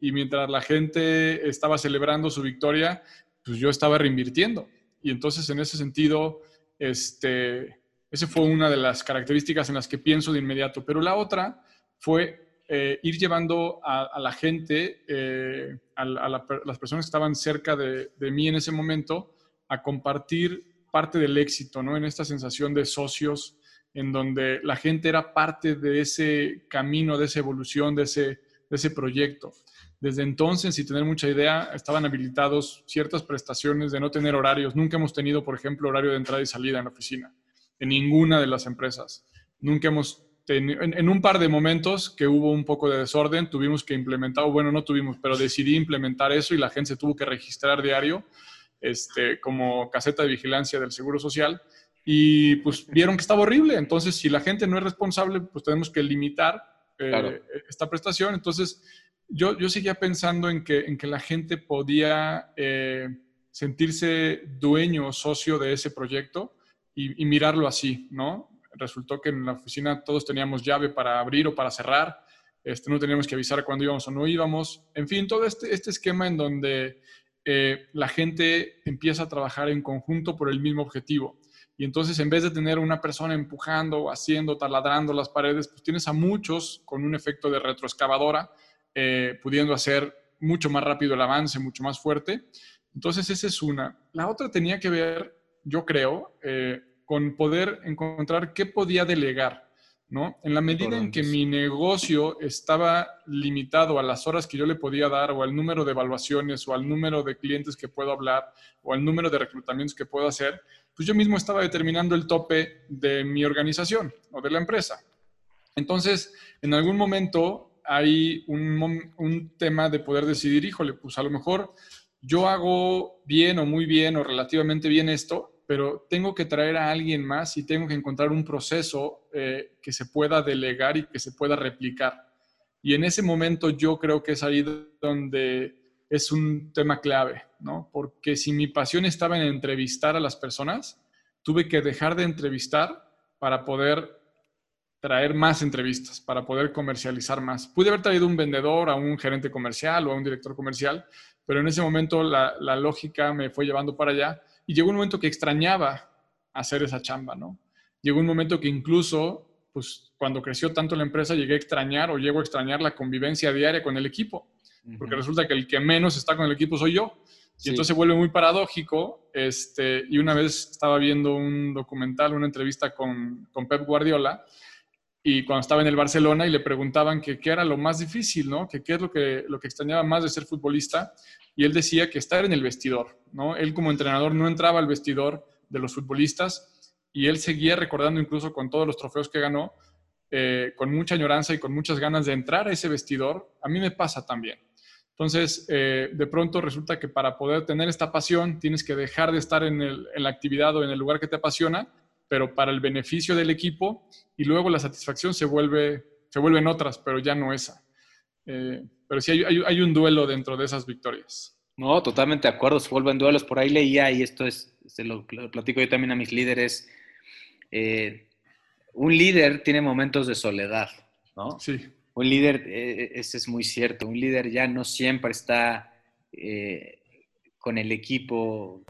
Y mientras la gente estaba celebrando su victoria, pues yo estaba reinvirtiendo. Y entonces, en ese sentido, este, esa fue una de las características en las que pienso de inmediato. Pero la otra fue eh, ir llevando a, la gente, eh, a, las personas que estaban cerca de, de, mí en ese momento, a compartir parte del éxito, ¿no? En esta sensación de socios, en donde la gente era parte de ese camino, de esa evolución, de ese, de ese proyecto. Desde entonces, sin tener mucha idea, estaban habilitados ciertas prestaciones de no tener horarios. Nunca hemos tenido, por ejemplo, horario de entrada y salida en la oficina, en ninguna de las empresas. Nunca hemos tenido, en, un par de momentos que hubo un poco de desorden, tuvimos que implementar, o bueno, no tuvimos, pero decidí implementar eso y la gente se tuvo que registrar diario este, como caseta de vigilancia del Seguro Social y pues vieron que estaba horrible. Entonces, si la gente no es responsable, pues tenemos que limitar eh, esta prestación. Entonces, yo, yo seguía pensando en que, en que la gente podía eh, sentirse dueño o socio de ese proyecto y, mirarlo así, ¿no? Resultó que en la oficina todos teníamos llave para abrir o para cerrar. Este, no teníamos que avisar cuándo íbamos o no íbamos. En fin, todo este, este esquema en donde eh, la gente empieza a trabajar en conjunto por el mismo objetivo. Y entonces, en vez de tener una persona empujando haciendo, taladrando las paredes, pues tienes a muchos con un efecto de retroexcavadora, eh, pudiendo hacer mucho más rápido el avance, mucho más fuerte. Entonces, esa es una. La otra tenía que ver, yo creo, eh, con poder encontrar qué podía delegar. ¿No? En la medida en que mi negocio estaba limitado a las horas que yo le podía dar o al número de evaluaciones o al número de clientes que puedo hablar o al número de reclutamientos que puedo hacer, pues yo mismo estaba determinando el tope de mi organización o de la empresa. Entonces, en algún momento hay un, un tema de poder decidir, híjole, pues a lo mejor yo hago bien o muy bien o relativamente bien esto, pero tengo que traer a alguien más y tengo que encontrar un proceso eh, que se pueda delegar y que se pueda replicar. Y en ese momento yo creo que es ahí donde es un tema clave, ¿no? Porque si mi pasión estaba en entrevistar a las personas, tuve que dejar de entrevistar para poder traer más entrevistas, para poder comercializar más. Pude haber traído un vendedor, a un gerente comercial o a un director comercial, pero en ese momento la, la lógica me fue llevando para allá y llegó un momento que extrañaba hacer esa chamba, ¿no? Llegó un momento que incluso, pues cuando creció tanto la empresa, llegué a extrañar o llego a extrañar la convivencia diaria con el equipo, porque resulta que el que menos está con el equipo soy yo. Y entonces se vuelve muy paradójico. Este, y una vez estaba viendo un documental, una entrevista con, con Pep Guardiola, y cuando estaba en el Barcelona y le preguntaban qué era lo más difícil, ¿no? Que qué es lo que, lo que extrañaba más de ser futbolista. Y él decía que estar en el vestidor, ¿no? Él como entrenador no entraba al vestidor de los futbolistas y él seguía recordando incluso con todos los trofeos que ganó, eh, con mucha añoranza y con muchas ganas de entrar a ese vestidor. A mí me pasa también. Entonces, eh, de pronto resulta que para poder tener esta pasión tienes que dejar de estar en, en la actividad o en el lugar que te apasiona pero para el beneficio del equipo y luego la satisfacción se vuelve, se vuelven otras, pero ya no esa. Eh, pero sí hay, hay, un duelo dentro de esas victorias. No, totalmente de acuerdo, se vuelven duelos. Por ahí leía, y esto es, se lo, platico yo también a mis líderes, eh, un líder tiene momentos de soledad, ¿no? Sí. Un líder, eh, ese es muy cierto, un líder ya no siempre está con el equipo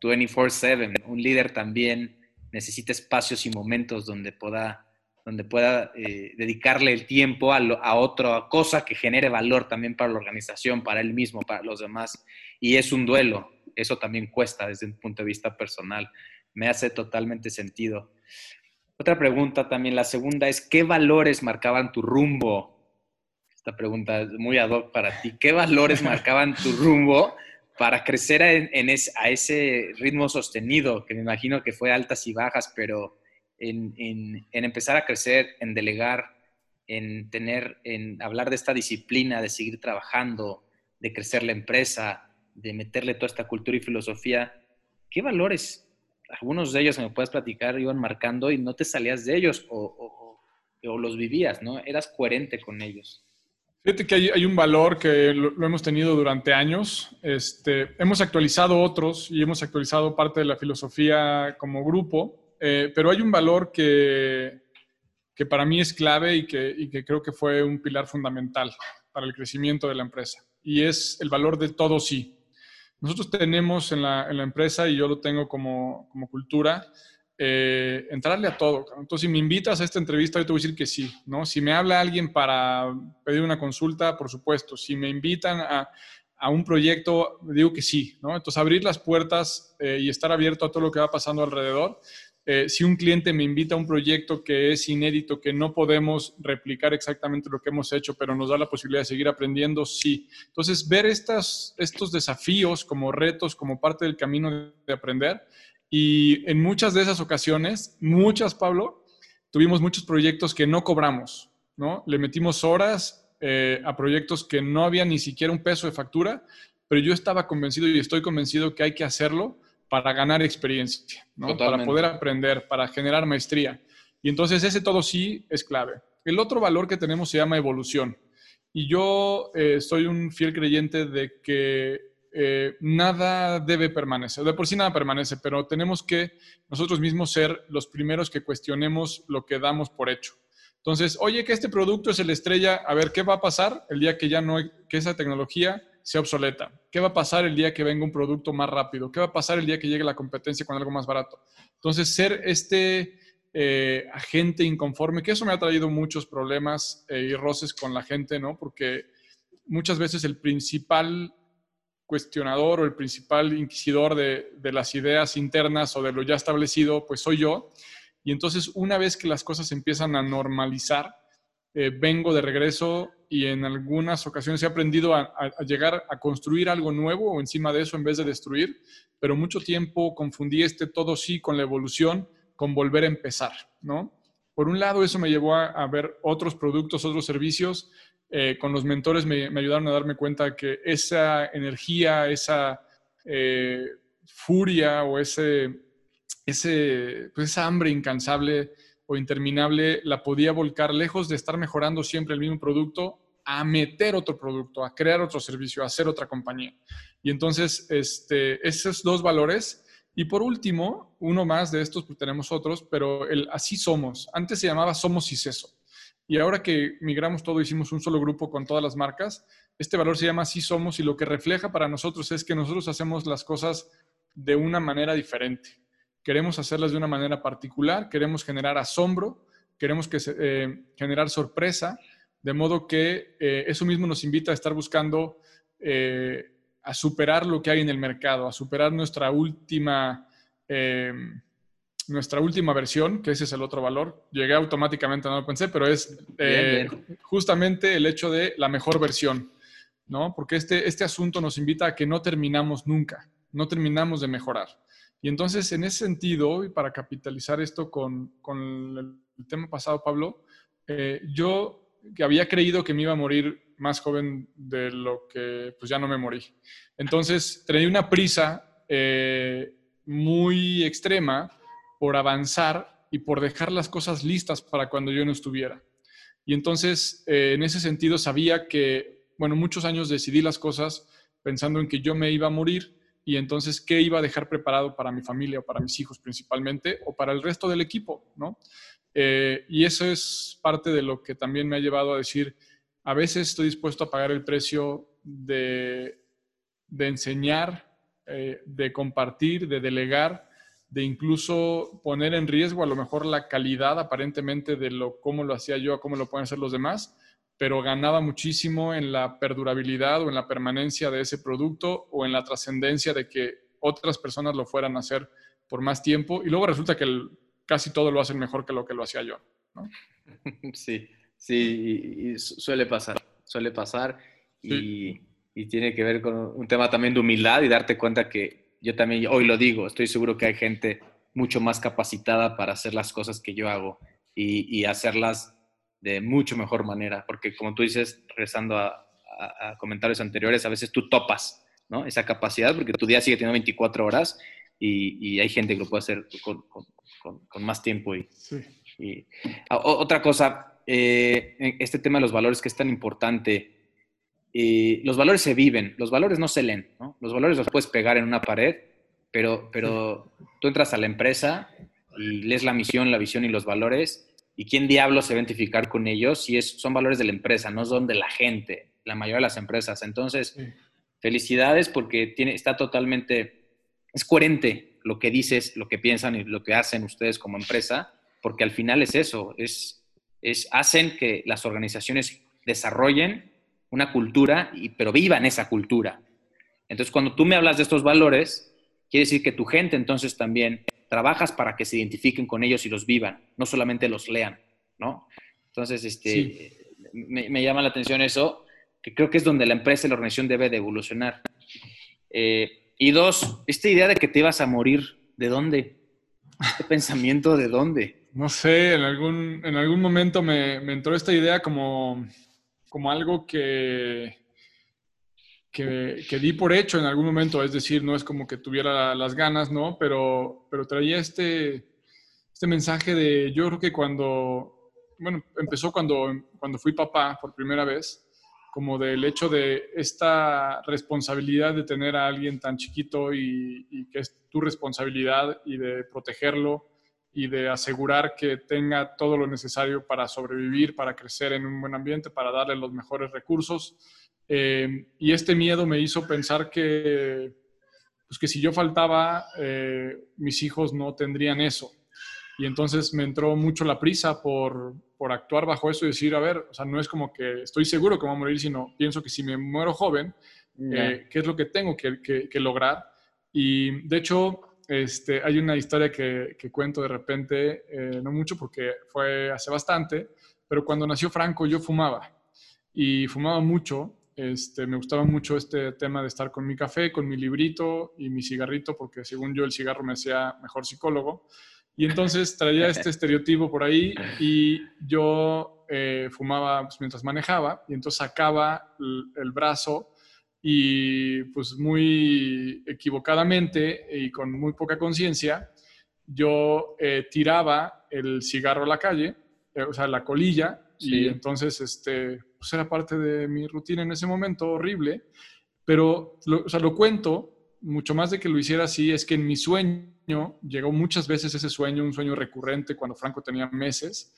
24/7, un líder también necesita espacios y momentos donde pueda, donde pueda eh, dedicarle el tiempo a, a, otra cosa que genere valor también para la organización, para él mismo, para los demás. Y es un duelo, eso también cuesta desde un punto de vista personal. Me hace totalmente sentido. Otra pregunta también, la segunda es, ¿qué valores marcaban tu rumbo? Esta pregunta es muy ad hoc para ti. ¿Qué valores marcaban tu rumbo para crecer en, a ese ritmo sostenido, que me imagino que fue altas y bajas, pero en, empezar a crecer, en delegar, en tener, en hablar de esta disciplina, de seguir trabajando, de crecer la empresa, de meterle toda esta cultura y filosofía, ¿qué valores? Algunos de ellos me puedes platicar, iban marcando y no te salías de ellos o, o los vivías, ¿no? Eras coherente con ellos. Fíjate que hay, un valor que lo, hemos tenido durante años. Este, hemos actualizado otros y hemos actualizado parte de la filosofía como grupo, eh, pero hay un valor que, que para mí es clave y que, y que creo que fue un pilar fundamental para el crecimiento de la empresa, y es el valor de todo sí. Nosotros tenemos en la, en la empresa, y yo lo tengo como, como cultura, eh, entrarle a todo. Entonces, si me invitas a esta entrevista, yo te voy a decir que sí, ¿no? Si me habla alguien para pedir una consulta, por supuesto. Si me invitan a, a un proyecto, digo que sí, ¿no? Entonces, abrir las puertas eh, y estar abierto a todo lo que va pasando alrededor. Eh, si un cliente me invita a un proyecto que es inédito, que no podemos replicar exactamente lo que hemos hecho, pero nos da la posibilidad de seguir aprendiendo, sí. Entonces, ver estas, estos desafíos como retos, como parte del camino de aprender, y en muchas de esas ocasiones, muchas, Pablo, tuvimos muchos proyectos que no cobramos, ¿no? Le metimos horas eh, a proyectos que no había ni siquiera un peso de factura, pero yo estaba convencido y estoy convencido que hay que hacerlo para ganar experiencia, ¿no? para poder aprender, para generar maestría. Y entonces ese todo sí es clave. El otro valor que tenemos se llama evolución. Y yo eh, soy un fiel creyente de que eh, nada debe permanecer. De por sí nada permanece, pero tenemos que nosotros mismos ser los primeros que cuestionemos lo que damos por hecho. Entonces, oye, que este producto es el estrella, a ver, ¿qué va a pasar el día que ya no, que esa tecnología sea obsoleta? ¿Qué va a pasar el día que venga un producto más rápido? ¿Qué va a pasar el día que llegue la competencia con algo más barato? Entonces, ser este eh, agente inconforme, que eso me ha traído muchos problemas eh, y roces con la gente, ¿no? Porque muchas veces el principal cuestionador o el principal inquisidor de, las ideas internas o de lo ya establecido, pues soy yo. Y entonces una vez que las cosas empiezan a normalizar, eh, vengo de regreso y en algunas ocasiones he aprendido a, llegar a construir algo nuevo o encima de eso en vez de destruir, pero mucho tiempo confundí este todo sí con la evolución, con volver a empezar, ¿no? Por un lado, eso me llevó a ver otros productos, otros servicios eh, con los mentores me, ayudaron a darme cuenta que esa energía, esa eh, furia o ese, ese, pues esa hambre incansable o interminable la podía volcar lejos de estar mejorando siempre el mismo producto a meter otro producto, a crear otro servicio, a hacer otra compañía. Y entonces, este, esos dos valores. Y por último, uno más de estos, pues tenemos otros, pero el así somos. Antes se llamaba Somos y Ceso. Y ahora que migramos todo, hicimos un solo grupo con todas las marcas, este valor se llama Así Somos y lo que refleja para nosotros es que nosotros hacemos las cosas de una manera diferente. Queremos hacerlas de una manera particular, queremos generar asombro, queremos que, eh, generar sorpresa, de modo que eh, eso mismo nos invita a estar buscando eh, a superar lo que hay en el mercado, a superar nuestra última nuestra última versión, que ese es el otro valor. Llegué automáticamente, no lo pensé, pero es eh, justamente el hecho de la mejor versión, ¿no? Porque este, este asunto nos invita a que no terminamos nunca, no terminamos de mejorar. Y entonces, en ese sentido, y para capitalizar esto con, con el tema pasado, Pablo, eh, yo que había creído que me iba a morir más joven de lo que pues ya no me morí. Entonces, tenía una prisa eh, muy extrema por avanzar y por dejar las cosas listas para cuando yo no estuviera. Y entonces, eh, en ese sentido, sabía que, bueno, muchos años decidí las cosas pensando en que yo me iba a morir y entonces qué iba a dejar preparado para mi familia o para mis hijos principalmente o para el resto del equipo, ¿no? Eh, y eso es parte de lo que también me ha llevado a decir, a veces estoy dispuesto a pagar el precio de, de enseñar, eh, de compartir, de delegar, de incluso poner en riesgo a lo mejor la calidad aparentemente de lo cómo lo hacía yo a cómo lo pueden hacer los demás, pero ganaba muchísimo en la perdurabilidad o en la permanencia de ese producto o en la trascendencia de que otras personas lo fueran a hacer por más tiempo. Y luego resulta que casi todo lo hacen mejor que lo que lo hacía yo. Sí, sí, y, suele pasar, suele pasar. Y, y tiene que ver con un tema también de humildad y darte cuenta que yo también hoy lo digo, estoy seguro que hay gente mucho más capacitada para hacer las cosas que yo hago y, hacerlas de mucho mejor manera, porque como tú dices, regresando a, comentarios anteriores, a veces tú topas ¿no? esa capacidad, porque tu día sigue teniendo 24 horas y, hay gente que lo puede hacer con, más tiempo. Y, otra cosa, eh, este tema de los valores que es tan importante, los valores se viven, los valores no se leen, ¿no? Los valores los puedes pegar en una pared, pero, pero tú entras a la empresa y lees la misión, la visión y los valores, y quién diablo se va a identificar con ellos si es, son valores de la empresa, no son de la gente, la mayoría de las empresas. Entonces, felicidades porque tiene, está totalmente, es coherente lo que dices, lo que piensan y lo que hacen ustedes como empresa, porque al final es eso, es, es hacen que las organizaciones desarrollen una cultura, y, pero vivan esa cultura. Entonces, cuando tú me hablas de estos valores, quiere decir que tu gente entonces también trabajas para que se identifiquen con ellos y los vivan, no solamente los lean, ¿no? Entonces, este, me, llama la atención eso, que creo que es donde la empresa y la organización debe de evolucionar. Eh, y dos, esta idea de que te ibas a morir, ¿de dónde? Este pensamiento, ¿de dónde? No sé, en algún, en algún momento me, me entró esta idea como, como algo que, que, di por hecho en algún momento, es decir, no es como que tuviera las ganas, ¿no? Pero, pero traía este, este mensaje de, yo creo que cuando, bueno, empezó cuando, cuando fui papá por primera vez, como del hecho de esta responsabilidad de tener a alguien tan chiquito y, y que es tu responsabilidad y de protegerlo y de asegurar que tenga todo lo necesario para sobrevivir, para crecer en un buen ambiente, para darle los mejores recursos eh, y este miedo me hizo pensar que, pues que si yo faltaba, eh, mis hijos no tendrían eso. Y entonces me entró mucho la prisa por, por, actuar bajo eso y decir, a ver, o sea, no es como que estoy seguro que voy a morir, sino pienso que si me muero joven, eh, ¿qué es lo que tengo que, que, lograr? Y de hecho, este, hay una historia que, que cuento de repente, no mucho porque fue hace bastante, pero cuando nació Franco yo fumaba y fumaba mucho este, me gustaba mucho este tema de estar con mi café, con mi librito y mi cigarrito, porque según yo el cigarro me hacía mejor psicólogo. Y entonces traía este estereotipo por ahí y yo eh, fumaba pues, mientras manejaba y entonces sacaba el, brazo y pues muy equivocadamente y con muy poca conciencia, yo eh, tiraba el cigarro a la calle, eh, o sea, la colilla, y entonces este, pues era parte de mi rutina en ese momento, horrible, pero lo, o sea, lo cuento mucho más de que lo hiciera así, es que en mi sueño, llegó muchas veces ese sueño, un sueño recurrente cuando Franco tenía meses,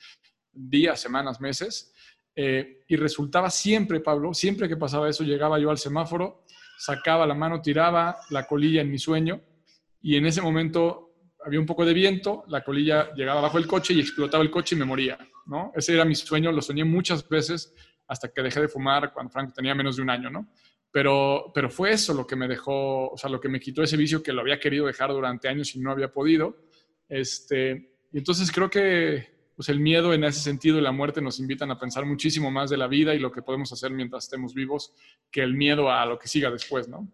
días, semanas, meses, eh, y resultaba siempre, Pablo, siempre que pasaba eso, llegaba yo al semáforo, sacaba la mano, tiraba la colilla en mi sueño, y en ese momento había un poco de viento, la colilla llegaba bajo el coche y explotaba el coche y me moría, ¿no? Ese era mi sueño, lo soñé muchas veces hasta que dejé de fumar cuando Franco tenía menos de un año, ¿no? Pero, pero fue eso lo que me dejó, o sea, lo que me quitó ese vicio que lo había querido dejar durante años y no había podido. Este, y entonces creo que pues el miedo en ese sentido y la muerte nos invitan a pensar muchísimo más de la vida y lo que podemos hacer mientras estemos vivos que el miedo a lo que siga después, ¿no?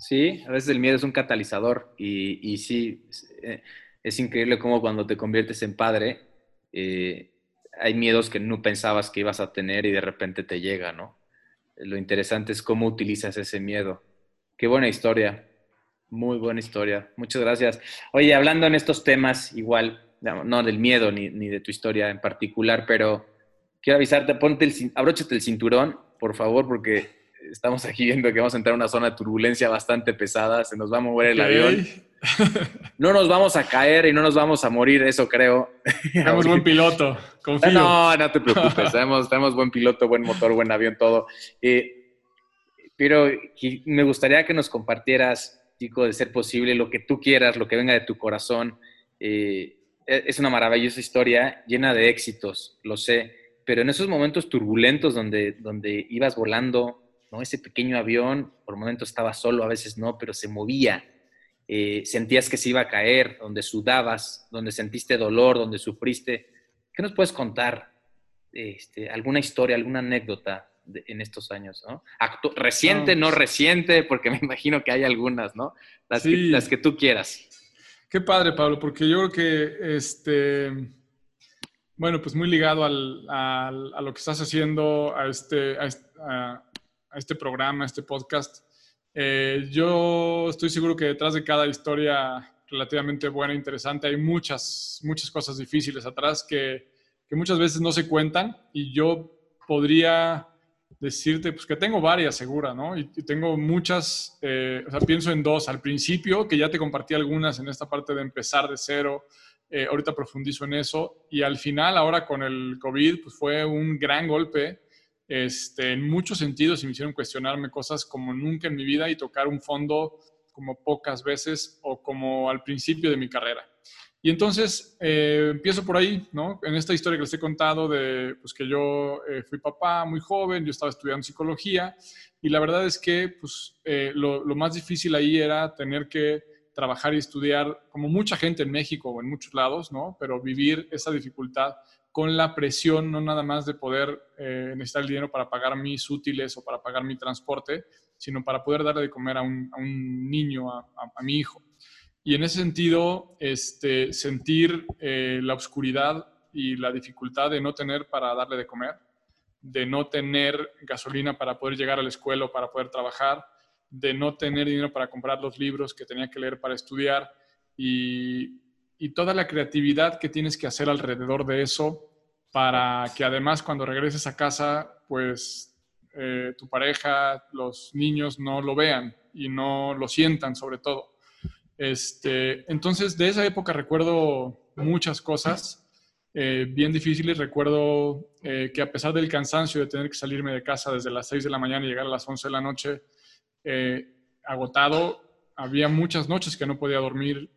Sí, a veces el miedo es un catalizador y, y sí, eh, es increíble cómo cuando te conviertes en padre, eh, hay miedos que no pensabas que ibas a tener y de repente te llega, ¿no? Lo interesante es cómo utilizas ese miedo. Qué buena historia, muy buena historia. Muchas gracias. Oye, hablando en estos temas, igual, no del miedo ni, de tu historia en particular, pero quiero avisarte, ponte el, abróchate el cinturón, por favor, porque estamos aquí viendo que vamos a entrar en una zona de turbulencia bastante pesada, se nos va a mover el avión. No nos vamos a caer y no nos vamos a morir, eso creo. Tenemos buen piloto, confío. No, no te preocupes, tenemos, buen piloto, buen motor, buen avión, todo. Eh, pero me gustaría que nos compartieras, Chico, de ser posible, lo que tú quieras, lo que venga de tu corazón. Eh, es una maravillosa historia llena de éxitos, lo sé, pero en esos momentos turbulentos donde, donde ibas volando, ese pequeño avión, por momentos estaba solo, a veces no, pero se movía. Eh, sentías que se iba a caer, donde sudabas, donde sentiste dolor, donde sufriste. ¿Qué nos puedes contar? Este, ¿Alguna historia, alguna anécdota en estos años? ¿no? reciente, no reciente, porque me imagino que hay algunas, ¿no? Las, que, las que tú quieras. Qué padre, Pablo, porque yo creo que, este, bueno, pues muy ligado a lo que estás haciendo, a, este, a, a este programa, a este podcast. Eh, yo estoy seguro que detrás de cada historia relativamente buena e interesante hay muchas, muchas cosas difíciles atrás que, que muchas veces no se cuentan y yo podría decirte pues que tengo varias segura, ¿no? Y, tengo muchas, eh, o sea, pienso en dos. Al principio, que ya te compartí algunas en esta parte de empezar de cero, Eh, ahorita profundizo en eso. Y al final, ahora con el COVID, pues fue un gran golpe. Este, en muchos sentidos y me hicieron cuestionarme cosas como nunca en mi vida y tocar un fondo como pocas veces o como al principio de mi carrera. Y entonces eh, empiezo por ahí, ¿no? En esta historia que les he contado de pues, que yo eh, fui papá muy joven, yo estaba estudiando psicología y la verdad es que pues, eh, lo, lo, más difícil ahí era tener que trabajar y estudiar, como mucha gente en México o en muchos lados, ¿no? Pero vivir esa dificultad con la presión, no nada más de poder necesitar el dinero para pagar mis útiles o para pagar mi transporte, sino para poder darle de comer a un, a un niño, a, a, a mi hijo. Y en ese sentido, este, sentir eh, la oscuridad y la dificultad de no tener para darle de comer, de no tener gasolina para poder llegar a la escuela o para poder trabajar, de no tener dinero para comprar los libros que tenía que leer para estudiar y, toda la creatividad que tienes que hacer alrededor de eso para que además cuando regreses a casa, pues eh, tu pareja, los niños no lo vean y no lo sientan sobre todo. Este, entonces, de esa época recuerdo muchas cosas eh, bien difíciles. Recuerdo eh, que a pesar del cansancio de tener que salirme de casa desde las 6 de la mañana y llegar a las 11 de la noche eh, agotado, había muchas noches que no podía dormir,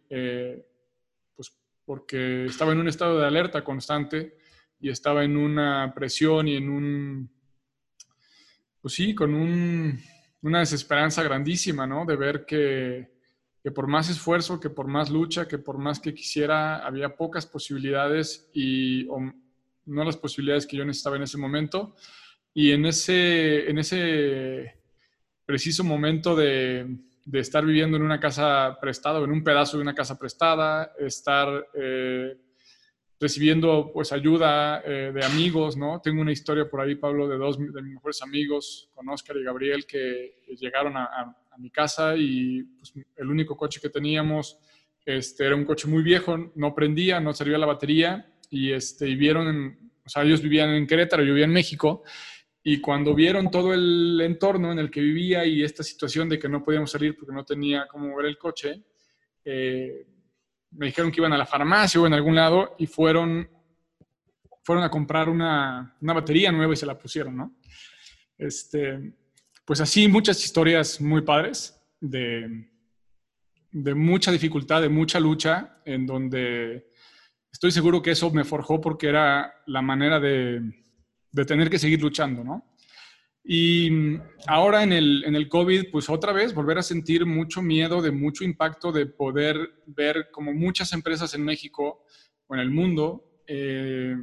pues porque estaba en un estado de alerta constante y estaba en una presión y en un, pues sí, con un, una desesperanza grandísima, ¿no? De ver que que por más esfuerzo, que por más lucha, que por más que quisiera, había pocas posibilidades y no las posibilidades que yo necesitaba en ese momento. Y en ese, en ese preciso momento de, estar viviendo en una casa prestada, o en un pedazo de una casa prestada, estar eh, recibiendo pues ayuda eh, de amigos, ¿no? Tengo una historia por ahí, Pablo, de dos de mis mejores amigos, con Oscar y Gabriel, que llegaron a mi casa y pues, el único coche que teníamos este, era un coche muy viejo, no prendía, no servía la batería y, este, y vieron, o sea, ellos vivían en Querétaro, yo vivía en México y cuando vieron todo el entorno en el que vivía y esta situación de que no podíamos salir porque no tenía cómo mover el coche, eh, me dijeron que iban a la farmacia o en algún lado y fueron, fueron a comprar una, una batería nueva y se la pusieron, ¿no? Este, pues así muchas historias muy padres de, mucha dificultad, de mucha lucha, en donde estoy seguro que eso me forjó porque era la manera de, de tener que seguir luchando, ¿no? Y ahora en el, en el COVID, pues otra vez volver a sentir mucho miedo, de mucho impacto, de poder ver como muchas empresas en México o en el mundo eh,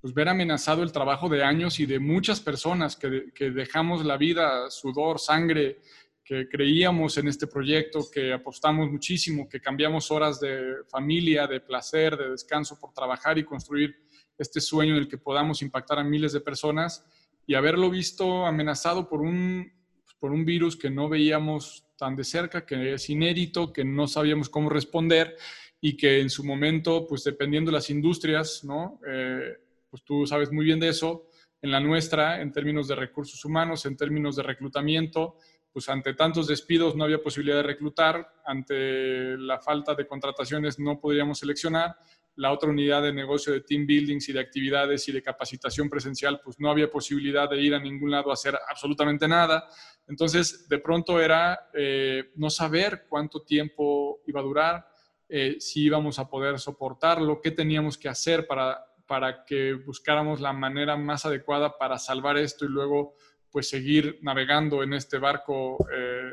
pues ver amenazado el trabajo de años y de muchas personas que, que, dejamos la vida, sudor, sangre, que creíamos en este proyecto, que apostamos muchísimo, que cambiamos horas de familia, de placer, de descanso por trabajar y construir este sueño en el que podamos impactar a miles de personas y haberlo visto amenazado por un, por un virus que no veíamos tan de cerca, que es inédito, que no sabíamos cómo responder y que en su momento, pues dependiendo de las industrias, ¿no? Eh, pues tú sabes muy bien de eso, en la nuestra, en términos de recursos humanos, en términos de reclutamiento, pues ante tantos despidos no había posibilidad de reclutar, ante la falta de contrataciones no podríamos seleccionar, la otra unidad de negocio de team buildings y de actividades y de capacitación presencial, pues no había posibilidad de ir a ningún lado a hacer absolutamente nada. Entonces, de pronto era eh, no saber cuánto tiempo iba a durar, eh, si íbamos a poder soportarlo, qué teníamos que hacer para para que buscáramos la manera más adecuada para salvar esto y luego pues seguir navegando en este barco eh,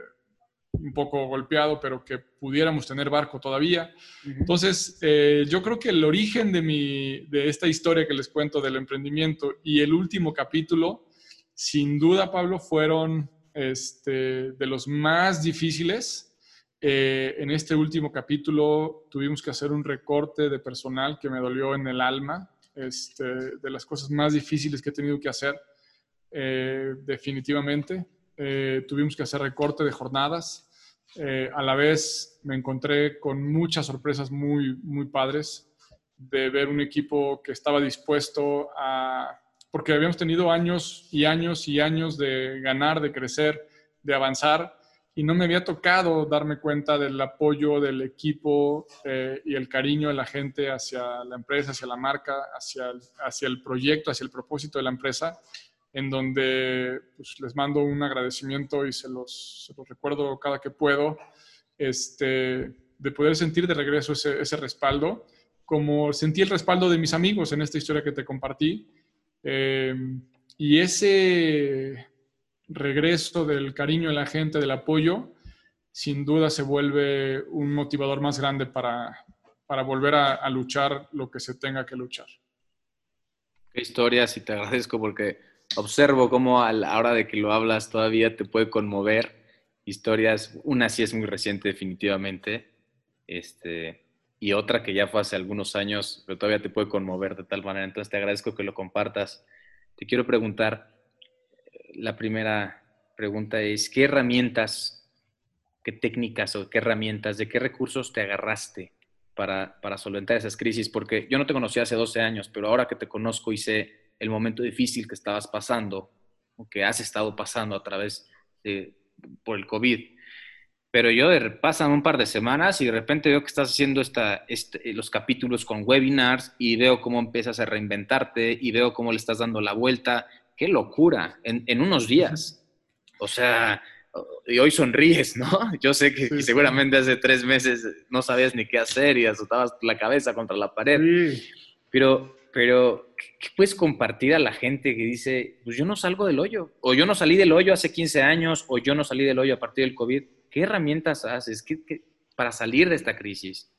un poco golpeado, pero que pudiéramos tener barco todavía. Entonces, eh, yo creo que el origen de, mi, de esta historia que les cuento del emprendimiento y el último capítulo, sin duda, Pablo, fueron este, de los más difíciles. Eh, en este último capítulo tuvimos que hacer un recorte de personal que me dolió en el alma, este, de las cosas más difíciles que he tenido que hacer, eh, definitivamente. Eh, tuvimos que hacer recorte de jornadas. Eh, a la vez me encontré con muchas sorpresas muy, muy padres de ver un equipo que estaba dispuesto a, porque habíamos tenido años y años y años de ganar, de crecer, de avanzar, y no me había tocado darme cuenta del apoyo del equipo eh, y el cariño de la gente hacia la empresa, hacia la marca, hacia el, hacia el proyecto, hacia el propósito de la empresa, en donde pues, les mando un agradecimiento y se los, se los recuerdo cada que puedo, este, de poder sentir de regreso ese, ese, respaldo, como sentí el respaldo de mis amigos en esta historia que te compartí. Eh, y ese regreso del cariño de la gente, del apoyo, sin duda se vuelve un motivador más grande para, para volver a, a, luchar lo que se tenga que luchar. Qué historias y te agradezco porque observo cómo a la hora de que lo hablas todavía te puede conmover historias. Una sí es muy reciente definitivamente este, y otra que ya fue hace algunos años, pero todavía te puede conmover de tal manera. Entonces te agradezco que lo compartas. Te quiero preguntar, la primera pregunta es, ¿qué herramientas, qué técnicas o qué herramientas, de qué recursos te agarraste para, para solventar esas crisis? Porque yo no te conocí hace 12 años, pero ahora que te conozco y sé el momento difícil que estabas pasando, o que has estado pasando a través de, por el COVID. Pero yo pasan un par de semanas y de repente veo que estás haciendo esta, este, los capítulos con webinars y veo cómo empiezas a reinventarte y veo cómo le estás dando la vuelta qué locura, en, en unos días. O sea, y hoy sonríes, ¿no? Yo sé que seguramente hace tres meses no sabías ni qué hacer y azotabas la cabeza contra la pared. Sí. Pero, pero, ¿qué puedes compartir a la gente que dice, pues yo no salgo del hoyo? O yo no salí del hoyo hace 15 años, o yo no salí del hoyo a partir del COVID. ¿Qué herramientas haces ¿Qué, qué, para salir de esta crisis?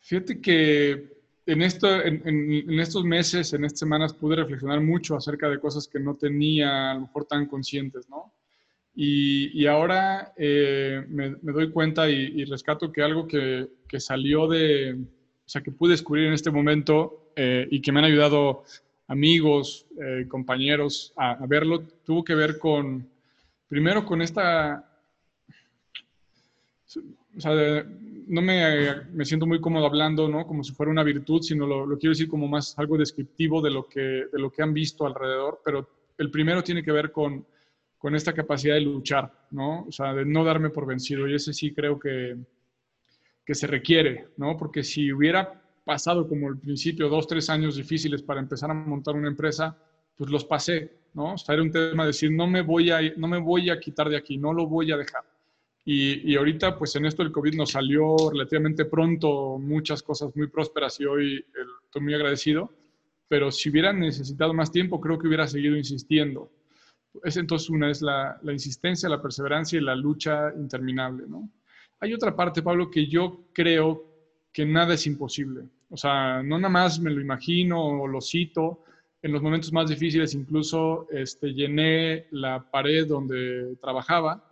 Fíjate que en, esto, en, en, estos meses, en estas semanas, pude reflexionar mucho acerca de cosas que no tenía a lo mejor tan conscientes, ¿no? Y, y ahora eh, me, me, doy cuenta y, y, rescato que algo que, que, salió de, o sea, que pude descubrir en este momento eh, y que me han ayudado amigos, eh, compañeros a, a, verlo, tuvo que ver con, primero con esta, o sea, de, no me, me, siento muy cómodo hablando, ¿no? Como si fuera una virtud, sino lo, quiero decir como más algo descriptivo de lo, que, de lo que han visto alrededor, pero el primero tiene que ver con, con esta capacidad de luchar, ¿no? O sea, de no darme por vencido, y ese sí creo que, que se requiere, ¿no? Porque si hubiera pasado como el principio, dos, tres años difíciles para empezar a montar una empresa, pues los pasé, ¿no? O sea, era un tema de decir, no me voy a, no me voy a quitar de aquí, no lo voy a dejar. Y, y, ahorita, pues en esto del COVID nos salió relativamente pronto muchas cosas muy prósperas y hoy el, estoy muy agradecido. Pero si hubiera necesitado más tiempo, creo que hubiera seguido insistiendo. Es entonces una es la, la, insistencia, la perseverancia y la lucha interminable, ¿no? Hay otra parte, Pablo, que yo creo que nada es imposible. O sea, no nada más me lo imagino o lo cito. En los momentos más difíciles incluso este, llené la pared donde trabajaba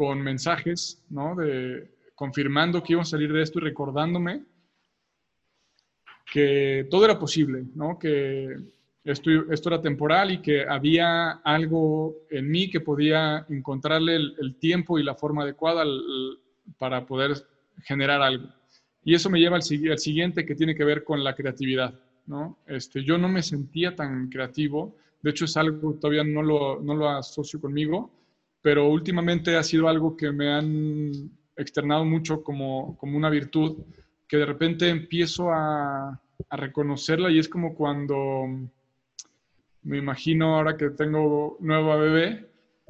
con mensajes, ¿no? De, confirmando que íbamos a salir de esto y recordándome que todo era posible, ¿no? Que esto, esto era temporal y que había algo en mí que podía encontrarle el, el tiempo y la forma adecuada al, para poder generar algo. Y eso me lleva al, al, siguiente que tiene que ver con la creatividad, ¿no? Este, yo no me sentía tan creativo, de hecho es algo que todavía no lo, no lo asocio conmigo, pero últimamente ha sido algo que me han externado mucho como, como una virtud, que de repente empiezo a, a, reconocerla y es como cuando me imagino ahora que tengo nueva bebé,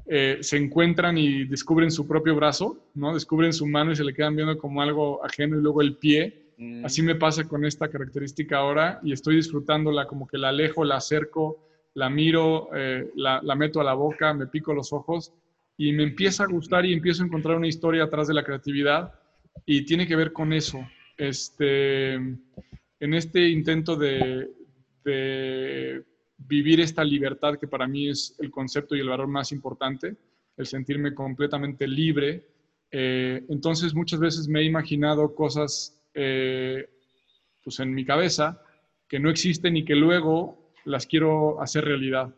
eh, se encuentran y descubren su propio brazo, ¿no? Descubren su mano y se le quedan viendo como algo ajeno y luego el pie. Mm. Así me pasa con esta característica ahora y estoy disfrutándola como que la alejo, la acerco, la miro, eh, la, la meto a la boca, me pico los ojos y me empieza a gustar y empiezo a encontrar una historia atrás de la creatividad y tiene que ver con eso. Este, en este intento de, vivir esta libertad que para mí es el concepto y el valor más importante, el sentirme completamente libre, eh, entonces muchas veces me he imaginado cosas eh, pues en mi cabeza que no existen y que luego las quiero hacer realidad.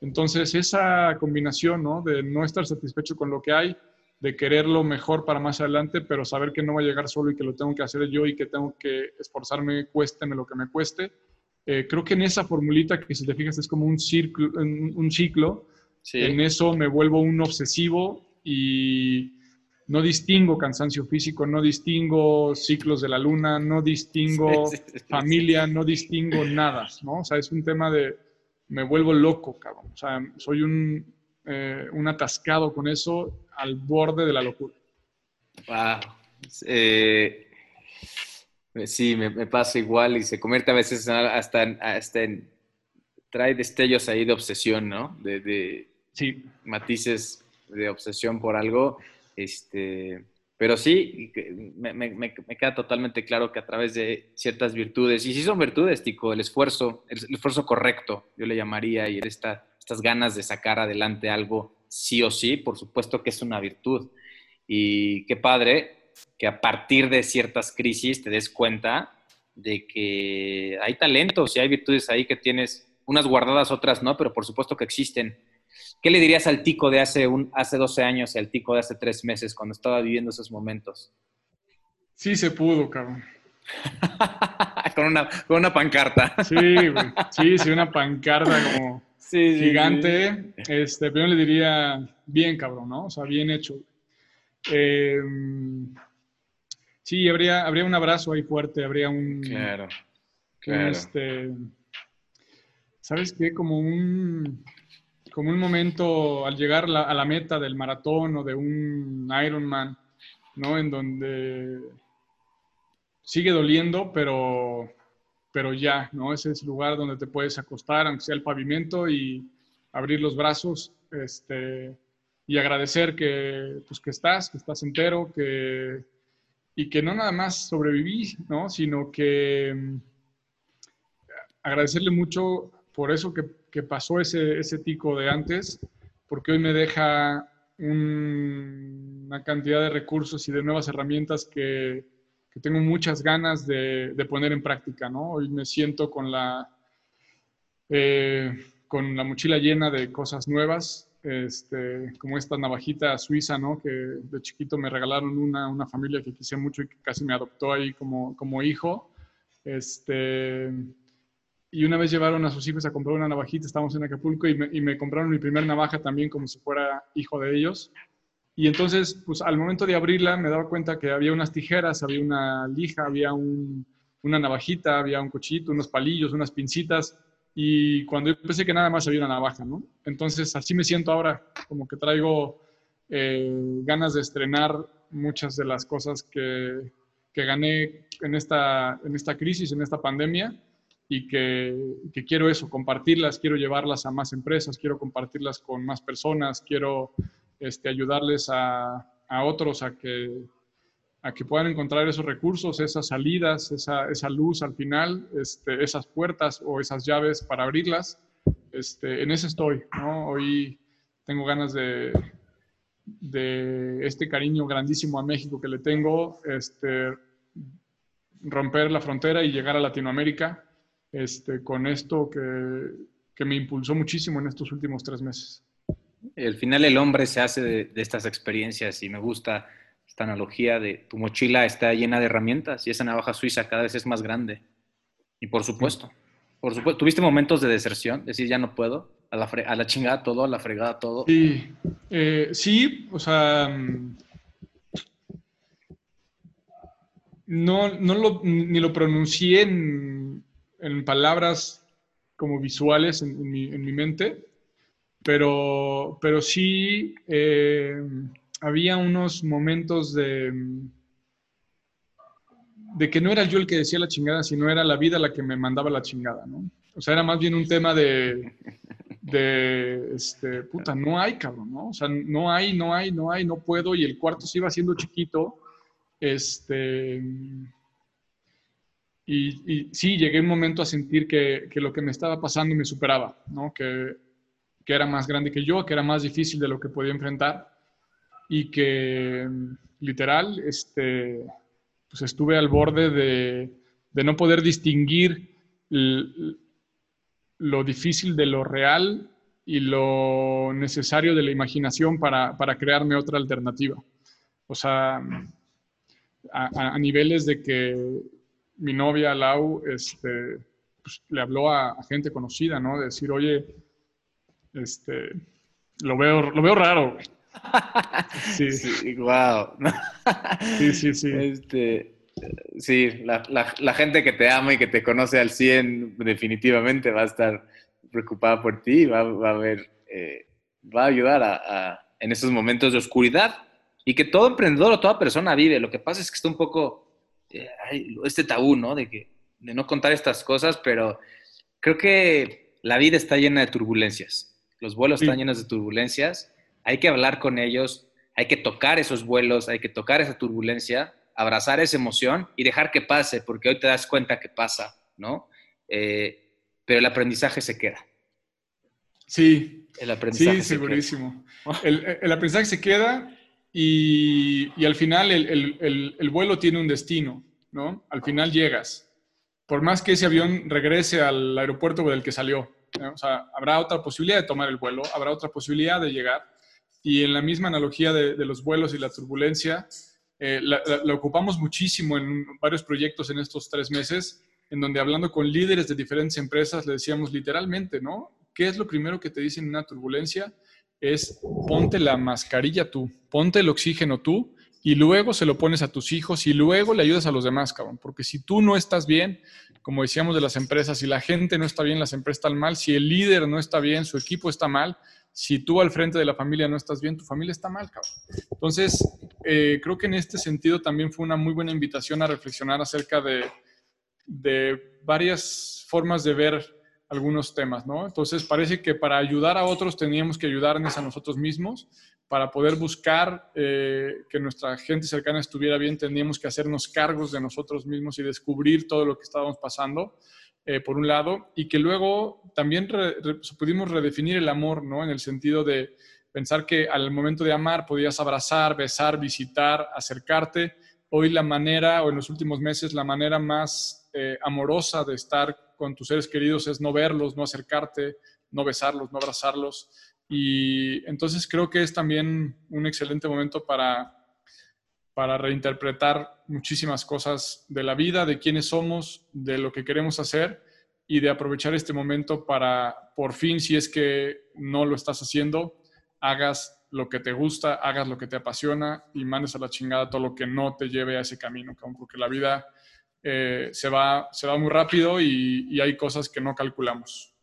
Entonces, esa combinación ¿no? de no estar satisfecho con lo que hay, de quererlo mejor para más adelante, pero saber que no va a llegar solo y que lo tengo que hacer yo y que tengo que esforzarme, cuésteme lo que me cueste. Eh, creo que en esa formulita que si te fijas es como un, círculo, un, ciclo, sí. en eso me vuelvo un obsesivo y no distingo cansancio físico, no distingo ciclos de la luna, no distingo familia, no distingo nada, ¿no? O sea, es un tema de, me vuelvo loco, cabrón. O sea, soy un, eh, un atascado con eso al borde de la locura. Wow. Eh, sí, me, pasa igual y se convierte a veces hasta, hasta en, trae destellos ahí de obsesión, ¿no? De, de sí. matices de obsesión por algo. Este, pero sí, me, queda totalmente claro que a través de ciertas virtudes, y si son virtudes, Tico, el esfuerzo, el, esfuerzo correcto, yo le llamaría, y esta, estas ganas de sacar adelante algo sí o sí, por supuesto que es una virtud. Y qué padre que a partir de ciertas crisis te des cuenta de que hay talentos y hay virtudes ahí que tienes, unas guardadas, otras no, pero por supuesto que existen. ¿Qué le dirías al tico de hace, un, hace 12 años y al tico de hace 3 meses cuando estaba viviendo esos momentos? Sí se pudo, cabrón. con, una, con una pancarta. sí, güey. Sí, sí, una pancarta como gigante. Este, pero le diría, bien, cabrón, ¿no? O sea, bien hecho. Eh, sí, habría, habría un abrazo ahí fuerte, habría un... Claro, Este, ¿Sabes qué? Como un, como un momento al llegar a la meta del maratón o de un Ironman, ¿no? En donde sigue doliendo, pero, pero ya, ¿no? Ese es el lugar donde te puedes acostar, aunque sea el pavimento, y abrir los brazos, este, y agradecer que, pues, que estás, que estás entero, que, y que no nada más sobreviví, ¿no? sino que mm, agradecerle mucho por eso que, que pasó ese, ese tico de antes, porque hoy me deja una cantidad de recursos y de nuevas herramientas que, que tengo muchas ganas de, de, poner en práctica. ¿no? Hoy me siento con la, eh, con la mochila llena de cosas nuevas, este, como esta navajita suiza, ¿no? Que de chiquito me regalaron una, una familia que quise mucho y que casi me adoptó ahí como, como hijo. Este, y una vez llevaron a sus hijos a comprar una navajita, estábamos en Acapulco y me, compraron mi primer navaja también como si fuera hijo de ellos. Y entonces, pues al momento de abrirla me daba cuenta que había unas tijeras, había una lija, había un, una navajita, había un cuchillito, unos palillos, unas pincitas y cuando yo pensé que nada más había una navaja, ¿no? Entonces así me siento ahora, como que traigo eh, ganas de estrenar muchas de las cosas que, que, gané en esta, en esta crisis, en esta pandemia, y que, que, quiero eso, compartirlas, quiero llevarlas a más empresas, quiero compartirlas con más personas, quiero este, ayudarles a, a otros a que a que puedan encontrar esos recursos, esas salidas, esa, esa luz al final, este, esas puertas o esas llaves para abrirlas. Este, en ese estoy, ¿no? Hoy tengo ganas de, de este cariño grandísimo a México que le tengo, este, romper la frontera y llegar a Latinoamérica este, con esto que, que me impulsó muchísimo en estos últimos tres meses. Al final el hombre se hace de, de estas experiencias y me gusta esta analogía de tu mochila está llena de herramientas y esa navaja suiza cada vez es más grande. Y por supuesto, por supuesto, ¿tuviste momentos de deserción? Decir, ya no puedo, a la, a la chingada todo, a la fregada todo. Sí, eh, sí, o sea, mm, no, no lo, ni lo pronuncié en, en palabras como visuales en, en, mi, en, mi, mente, pero, pero sí... Eh, había unos momentos de, de que no era yo el que decía la chingada, sino era la vida la que me mandaba la chingada, ¿no? O sea, era más bien un tema de, de este, puta, no hay, cabrón, ¿no? O sea, no hay, no hay, no hay, no puedo, y el cuarto se iba haciendo chiquito, este, y, y sí, llegué un momento a sentir que, que, lo que me estaba pasando me superaba, ¿no? Que, que era más grande que yo, que era más difícil de lo que podía enfrentar y que literal este, pues estuve al borde de, de no poder distinguir lo difícil de lo real y lo necesario de la imaginación para, para crearme otra alternativa. O sea, a, a, niveles de que mi novia Lau este, pues, le habló a, a, gente conocida, ¿no? De decir, oye, este, lo veo, lo veo raro, sí. sí, wow. sí, sí, sí. Este, sí, la, la, gente que te ama y que te conoce al 100 definitivamente va a estar preocupada por ti y va, va, a ver, eh, va a ayudar a, en esos momentos de oscuridad y que todo emprendedor o toda persona vive. Lo que pasa es que está un poco este tabú, ¿no? De, que, de no contar estas cosas, pero creo que la vida está llena de turbulencias. Los vuelos están llenos de turbulencias. Hay que hablar con ellos, hay que tocar esos vuelos, hay que tocar esa turbulencia, abrazar esa emoción y dejar que pase, porque hoy te das cuenta que pasa, ¿no? Eh, pero el aprendizaje se queda. Sí, el aprendizaje. Sí, segurísimo. El, el, aprendizaje se queda y, y al final el, el, vuelo tiene un destino, ¿no? Al final llegas. Por más que ese avión regrese al aeropuerto del que salió, o sea, habrá otra posibilidad de tomar el vuelo, habrá otra posibilidad de llegar. Y en la misma analogía de, de los vuelos y la turbulencia, eh, la, ocupamos muchísimo en varios proyectos en estos tres meses, en donde hablando con líderes de diferentes empresas le decíamos literalmente, ¿no? ¿Qué es lo primero que te dicen en una turbulencia? Es ponte la mascarilla tú, ponte el oxígeno tú y luego se lo pones a tus hijos y luego le ayudas a los demás, cabrón. Porque si tú no estás bien, como decíamos de las empresas, si la gente no está bien, las empresas están mal, si el líder no está bien, su equipo está mal, si tú al frente de la familia no estás bien, tu familia está mal, cabrón. Entonces, eh, creo que en este sentido también fue una muy buena invitación a reflexionar acerca de, de varias formas de ver algunos temas, ¿no? Entonces, parece que para ayudar a otros teníamos que ayudarnos a nosotros mismos. Para poder buscar eh, que nuestra gente cercana estuviera bien, teníamos que hacernos cargos de nosotros mismos y descubrir todo lo que estábamos pasando, eh, por un lado, y que luego también pudimos redefinir el amor, ¿no? En el sentido de pensar que al momento de amar podías abrazar, besar, visitar, acercarte. Hoy la manera, o en los últimos meses, la manera más eh, amorosa de estar con tus seres queridos es no verlos, no acercarte, no besarlos, no abrazarlos. Y entonces creo que es también un excelente momento para, para reinterpretar muchísimas cosas de la vida, de quiénes somos, de lo que queremos hacer y de aprovechar este momento para, por fin, si es que no lo estás haciendo, hagas lo que te gusta, hagas lo que te apasiona y mandes a la chingada todo lo que no te lleve a ese camino, porque la vida eh, se, va, se va muy rápido y, hay cosas que no calculamos.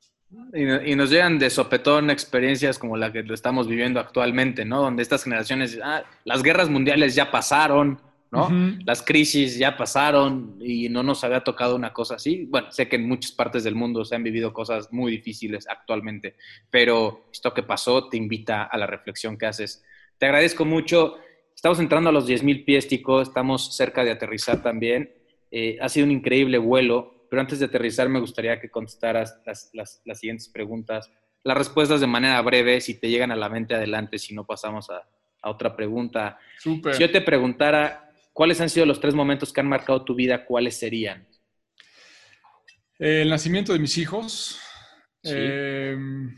Y, nos llegan de sopetón experiencias como la que estamos viviendo actualmente, ¿no? Donde estas generaciones, ah, las guerras mundiales ya pasaron, ¿no? Las crisis ya pasaron y no nos había tocado una cosa así. Bueno, sé que en muchas partes del mundo se han vivido cosas muy difíciles actualmente, pero esto que pasó te invita a la reflexión que haces. Te agradezco mucho. Estamos entrando a los 10.000 pies, Tico. Estamos cerca de aterrizar también. Eh, ha sido un increíble vuelo, pero antes de aterrizar me gustaría que contestaras las, siguientes preguntas. Las respuestas de manera breve, si te llegan a la mente adelante, si no pasamos a, otra pregunta. Si yo te preguntara, ¿cuáles han sido los tres momentos que han marcado tu vida? ¿Cuáles serían? El nacimiento de mis hijos. Em,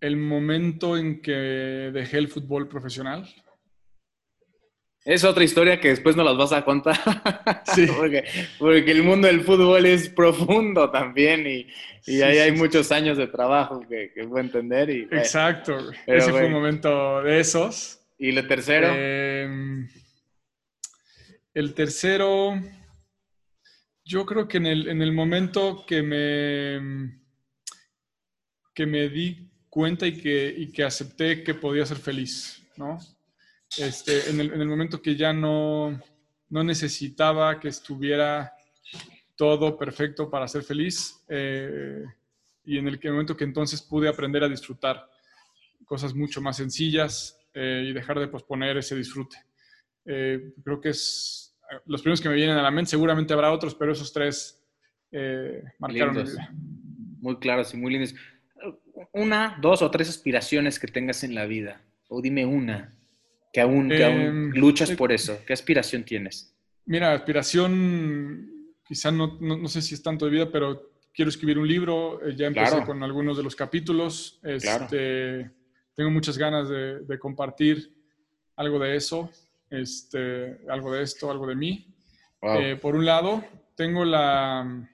el momento en que dejé el fútbol profesional. Es otra historia que después no las vas a contar. Sí. porque, el mundo del fútbol es profundo también y, ahí hay muchos años de trabajo que, que puedo entender. Y, Exacto. Ese fue un momento de esos. ¿Y el tercero? Em, el tercero, yo creo que en el, en el momento que me, que me di cuenta y que, y que acepté que podía ser feliz, ¿no? Este, en, el, momento que ya no, necesitaba que estuviera todo perfecto para ser feliz eh, y en el momento que entonces pude aprender a disfrutar cosas mucho más sencillas eh, y dejar de posponer ese disfrute. Eh, creo que es los primeros que me vienen a la mente, seguramente habrá otros, pero esos tres marcaron mi vida. Muy claros y muy lindos. Una, dos o tres aspiraciones que tengas en la vida, o dime una que aún, em, luchas eh, por eso? ¿Qué aspiración tienes? Mira, aspiración, quizá no, no, sé si es tanto de vida, pero quiero escribir un libro, eh, ya empecé con algunos de los capítulos, este, tengo muchas ganas de, compartir algo de eso, este, algo de esto, algo de mí. Eh, por un lado, tengo la,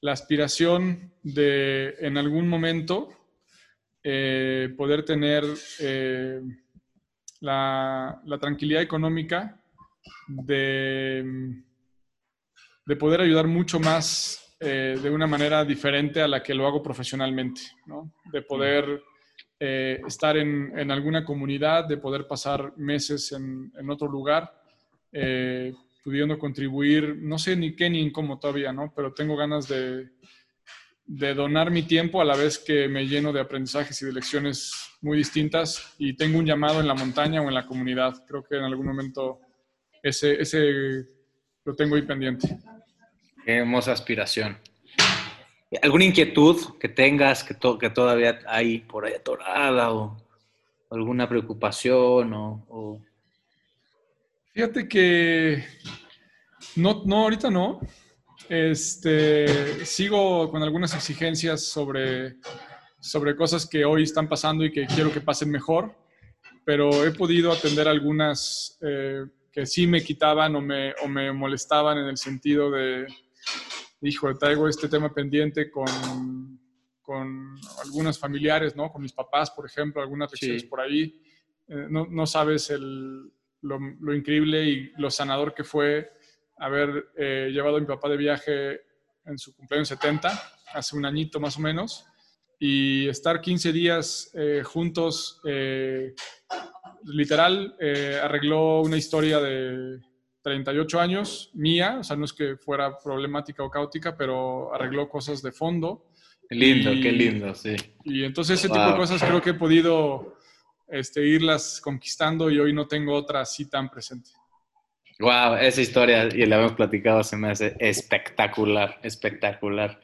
la aspiración de en algún momento poder tener la, tranquilidad económica de, de, poder ayudar mucho más eh, de una manera diferente a la que lo hago profesionalmente, ¿no? de poder estar en, en, alguna comunidad, de poder pasar meses en, en otro lugar pudiendo contribuir, no sé ni qué ni en cómo todavía, ¿no? Pero tengo ganas de, de donar mi tiempo a la vez que me lleno de aprendizajes y de lecciones muy distintas y tengo un llamado en la montaña o en la comunidad. Creo que en algún momento ese, ese lo tengo ahí pendiente. Qué hermosa aspiración. ¿Alguna inquietud que tengas que, que todavía hay por ahí atorada o alguna preocupación o Fíjate que no, no, ahorita no. Este, sigo con algunas exigencias sobre, sobre cosas que hoy están pasando y que quiero que pasen mejor, pero he podido atender algunas eh, que sí me quitaban o me, o me molestaban en el sentido de, hijo, traigo este tema pendiente con, con algunos familiares, ¿no? Con mis papás, por ejemplo, algunas lecciones por ahí. Eh, no, no, sabes el, lo, increíble y lo sanador que fue haber eh, llevado a mi papá de viaje en su cumpleaños 70, hace un añito más o menos, y estar 15 días eh, juntos, eh, literal, arregló una historia de 38 años mía, o sea, no es que fuera problemática o caótica, pero arregló cosas de fondo. Qué lindo, qué lindo, sí. Y entonces ese tipo de cosas creo que he podido este, irlas conquistando y hoy no tengo otra así tan presente. Wow, esa historia, y la hemos platicado, se me hace espectacular, espectacular.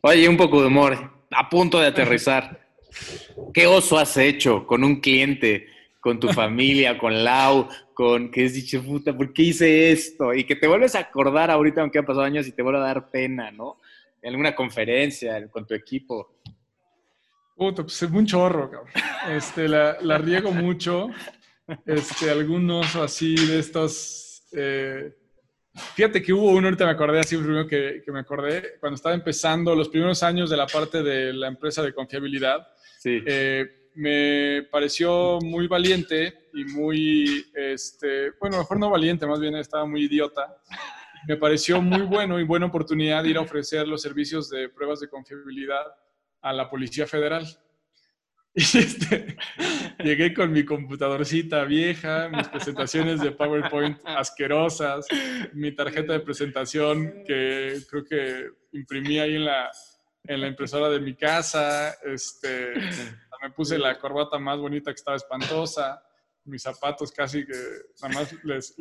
Oye, un poco de humor, a punto de aterrizar. ¿Qué oso has hecho con un cliente, con tu familia, con Lau, con que has dicho, puta, ¿por qué hice esto? Y que te vuelves a acordar ahorita, aunque han pasado años, y te vuelve a dar pena, ¿no? En alguna conferencia, con tu equipo. Puta, pues es un chorro, cabrón. Este, la, la, riego mucho. Este, algunos así de estos. Eh, fíjate que hubo uno, ahorita me acordé así, primero que, que, me acordé, cuando estaba empezando los primeros años de la parte de la empresa de confiabilidad. Sí. Eh, me pareció muy valiente y muy, este, bueno, mejor no valiente, más bien estaba muy idiota. Me pareció muy bueno y buena oportunidad ir a ofrecer los servicios de pruebas de confiabilidad a la Policía Federal. Y este, llegué con mi computadorcita vieja, mis presentaciones de PowerPoint asquerosas, mi tarjeta de presentación que creo que imprimí ahí en la, en la impresora de mi casa. Este, me puse la corbata más bonita que estaba espantosa, mis zapatos casi que nada más les,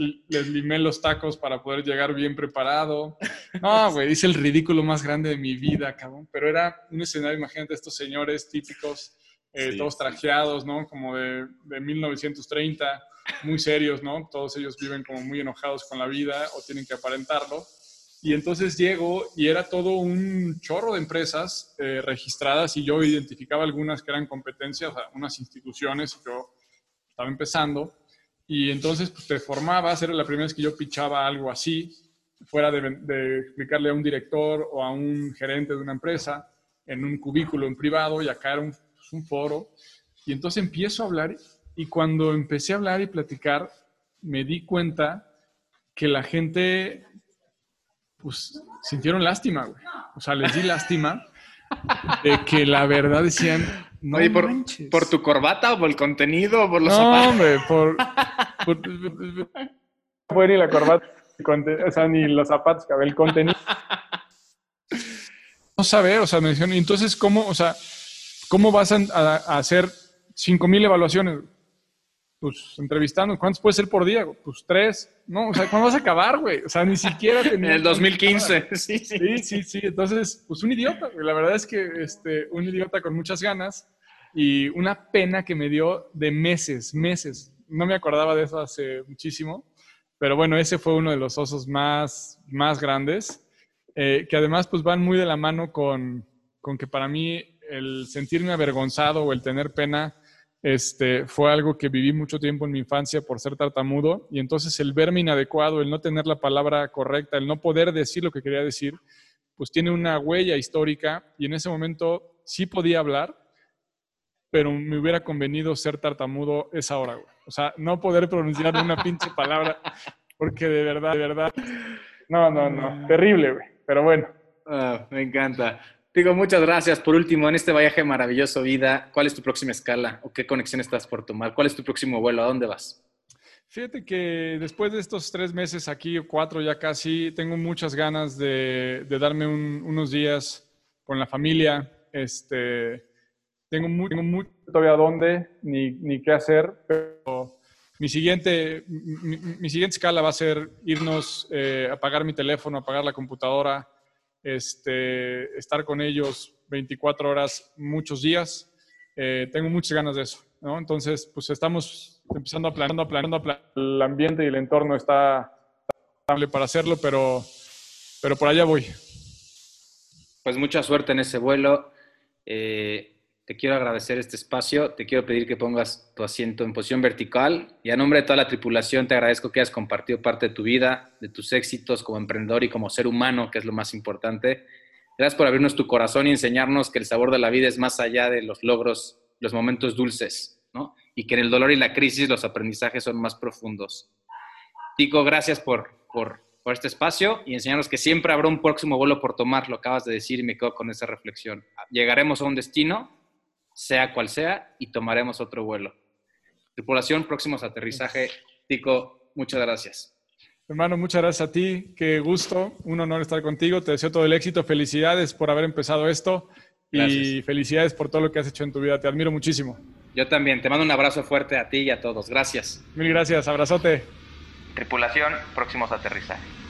limé los tacos para poder llegar bien preparado. No, güey, hice el ridículo más grande de mi vida, cabrón. Pero era un escenario, imagínate, estos señores típicos, eh, todos trajeados, ¿no? Como de, de 1930, muy serios, ¿no? Todos ellos viven como muy enojados con la vida o tienen que aparentarlo. Y entonces llego y era todo un chorro de empresas eh, registradas y yo identificaba algunas que eran competencias, o sea, unas instituciones, yo estaba empezando, y entonces pues, te formabas, era la primera vez que yo pichaba algo así, fuera de, explicarle a un director o a un gerente de una empresa en un cubículo en privado y acá era un, un foro. Y entonces empiezo a hablar y cuando empecé a hablar y platicar, me di cuenta que la gente, pues, sintieron lástima, güey. O sea, les di lástima de que la verdad decían, no Oye, por, por, tu corbata o por el contenido o por los no, zapatos? hombre, por... por, ni la corbata, o sea, ni los zapatos, el contenido. No saber, o sea, me dijeron, entonces, ¿cómo, o sea, cómo vas a, a, hacer 5.000 evaluaciones? Pues entrevistando, ¿cuántos puede ser por día? Pues tres, ¿no? O sea, ¿cuándo vas a acabar, güey? O sea, ni siquiera En el 2015, sí, sí. Sí, sí, sí. Entonces, pues un idiota, güey. La verdad es que este, un idiota con muchas ganas y una pena que me dio de meses, meses. No me acordaba de eso hace muchísimo, pero bueno, ese fue uno de los osos más, más grandes. Eh, que además pues van muy de la mano con, con, que para mí el sentirme avergonzado o el tener pena este, fue algo que viví mucho tiempo en mi infancia por ser tartamudo y entonces el verme inadecuado, el no tener la palabra correcta, el no poder decir lo que quería decir, pues tiene una huella histórica y en ese momento sí podía hablar, pero me hubiera convenido ser tartamudo esa hora, güey. O sea, no poder pronunciar una pinche palabra, porque de verdad, de verdad. No, no, no. Terrible, güey. Pero bueno. Ah, me encanta. Digo, muchas gracias. Por último, en este viaje maravilloso vida, ¿cuál es tu próxima escala o qué conexión estás por tomar? ¿Cuál es tu próximo vuelo? ¿A dónde vas? Fíjate que después de estos tres meses aquí, o cuatro ya casi, tengo muchas ganas de, darme unos días con la familia. Este, tengo, muy, mucho todavía dónde ni, ni qué hacer, pero mi siguiente, mi, siguiente escala va a ser irnos, eh, apagar mi teléfono, apagar la computadora, este, estar con ellos 24 horas, muchos días. Eh, tengo muchas ganas de eso, ¿no? Entonces, pues estamos empezando a planear, a planear, a planear. el ambiente y el entorno está estable para hacerlo, pero, pero por allá voy. Pues mucha suerte en ese vuelo. Eh, te quiero agradecer este espacio, te quiero pedir que pongas tu asiento en posición vertical y a nombre de toda la tripulación te agradezco que hayas compartido parte de tu vida, de tus éxitos como emprendedor y como ser humano, que es lo más importante. Gracias por abrirnos tu corazón y enseñarnos que el sabor de la vida es más allá de los logros, los momentos dulces, ¿no? Y que en el dolor y la crisis los aprendizajes son más profundos. Tico, gracias por, por, por este espacio y enseñarnos que siempre habrá un próximo vuelo por tomar, lo acabas de decir y me quedo con esa reflexión. Llegaremos a un destino sea cual sea, y tomaremos otro vuelo. Tripulación, próximos aterrizaje. Tico, muchas gracias. Hermano, muchas gracias a ti. Qué gusto, un honor estar contigo. Te deseo todo el éxito. Felicidades por haber empezado esto y felicidades por todo lo que has hecho en tu vida. Te admiro muchísimo. Yo también. Te mando un abrazo fuerte a ti y a todos. Gracias. Mil gracias. Abrazote. Tripulación, próximos aterrizajes.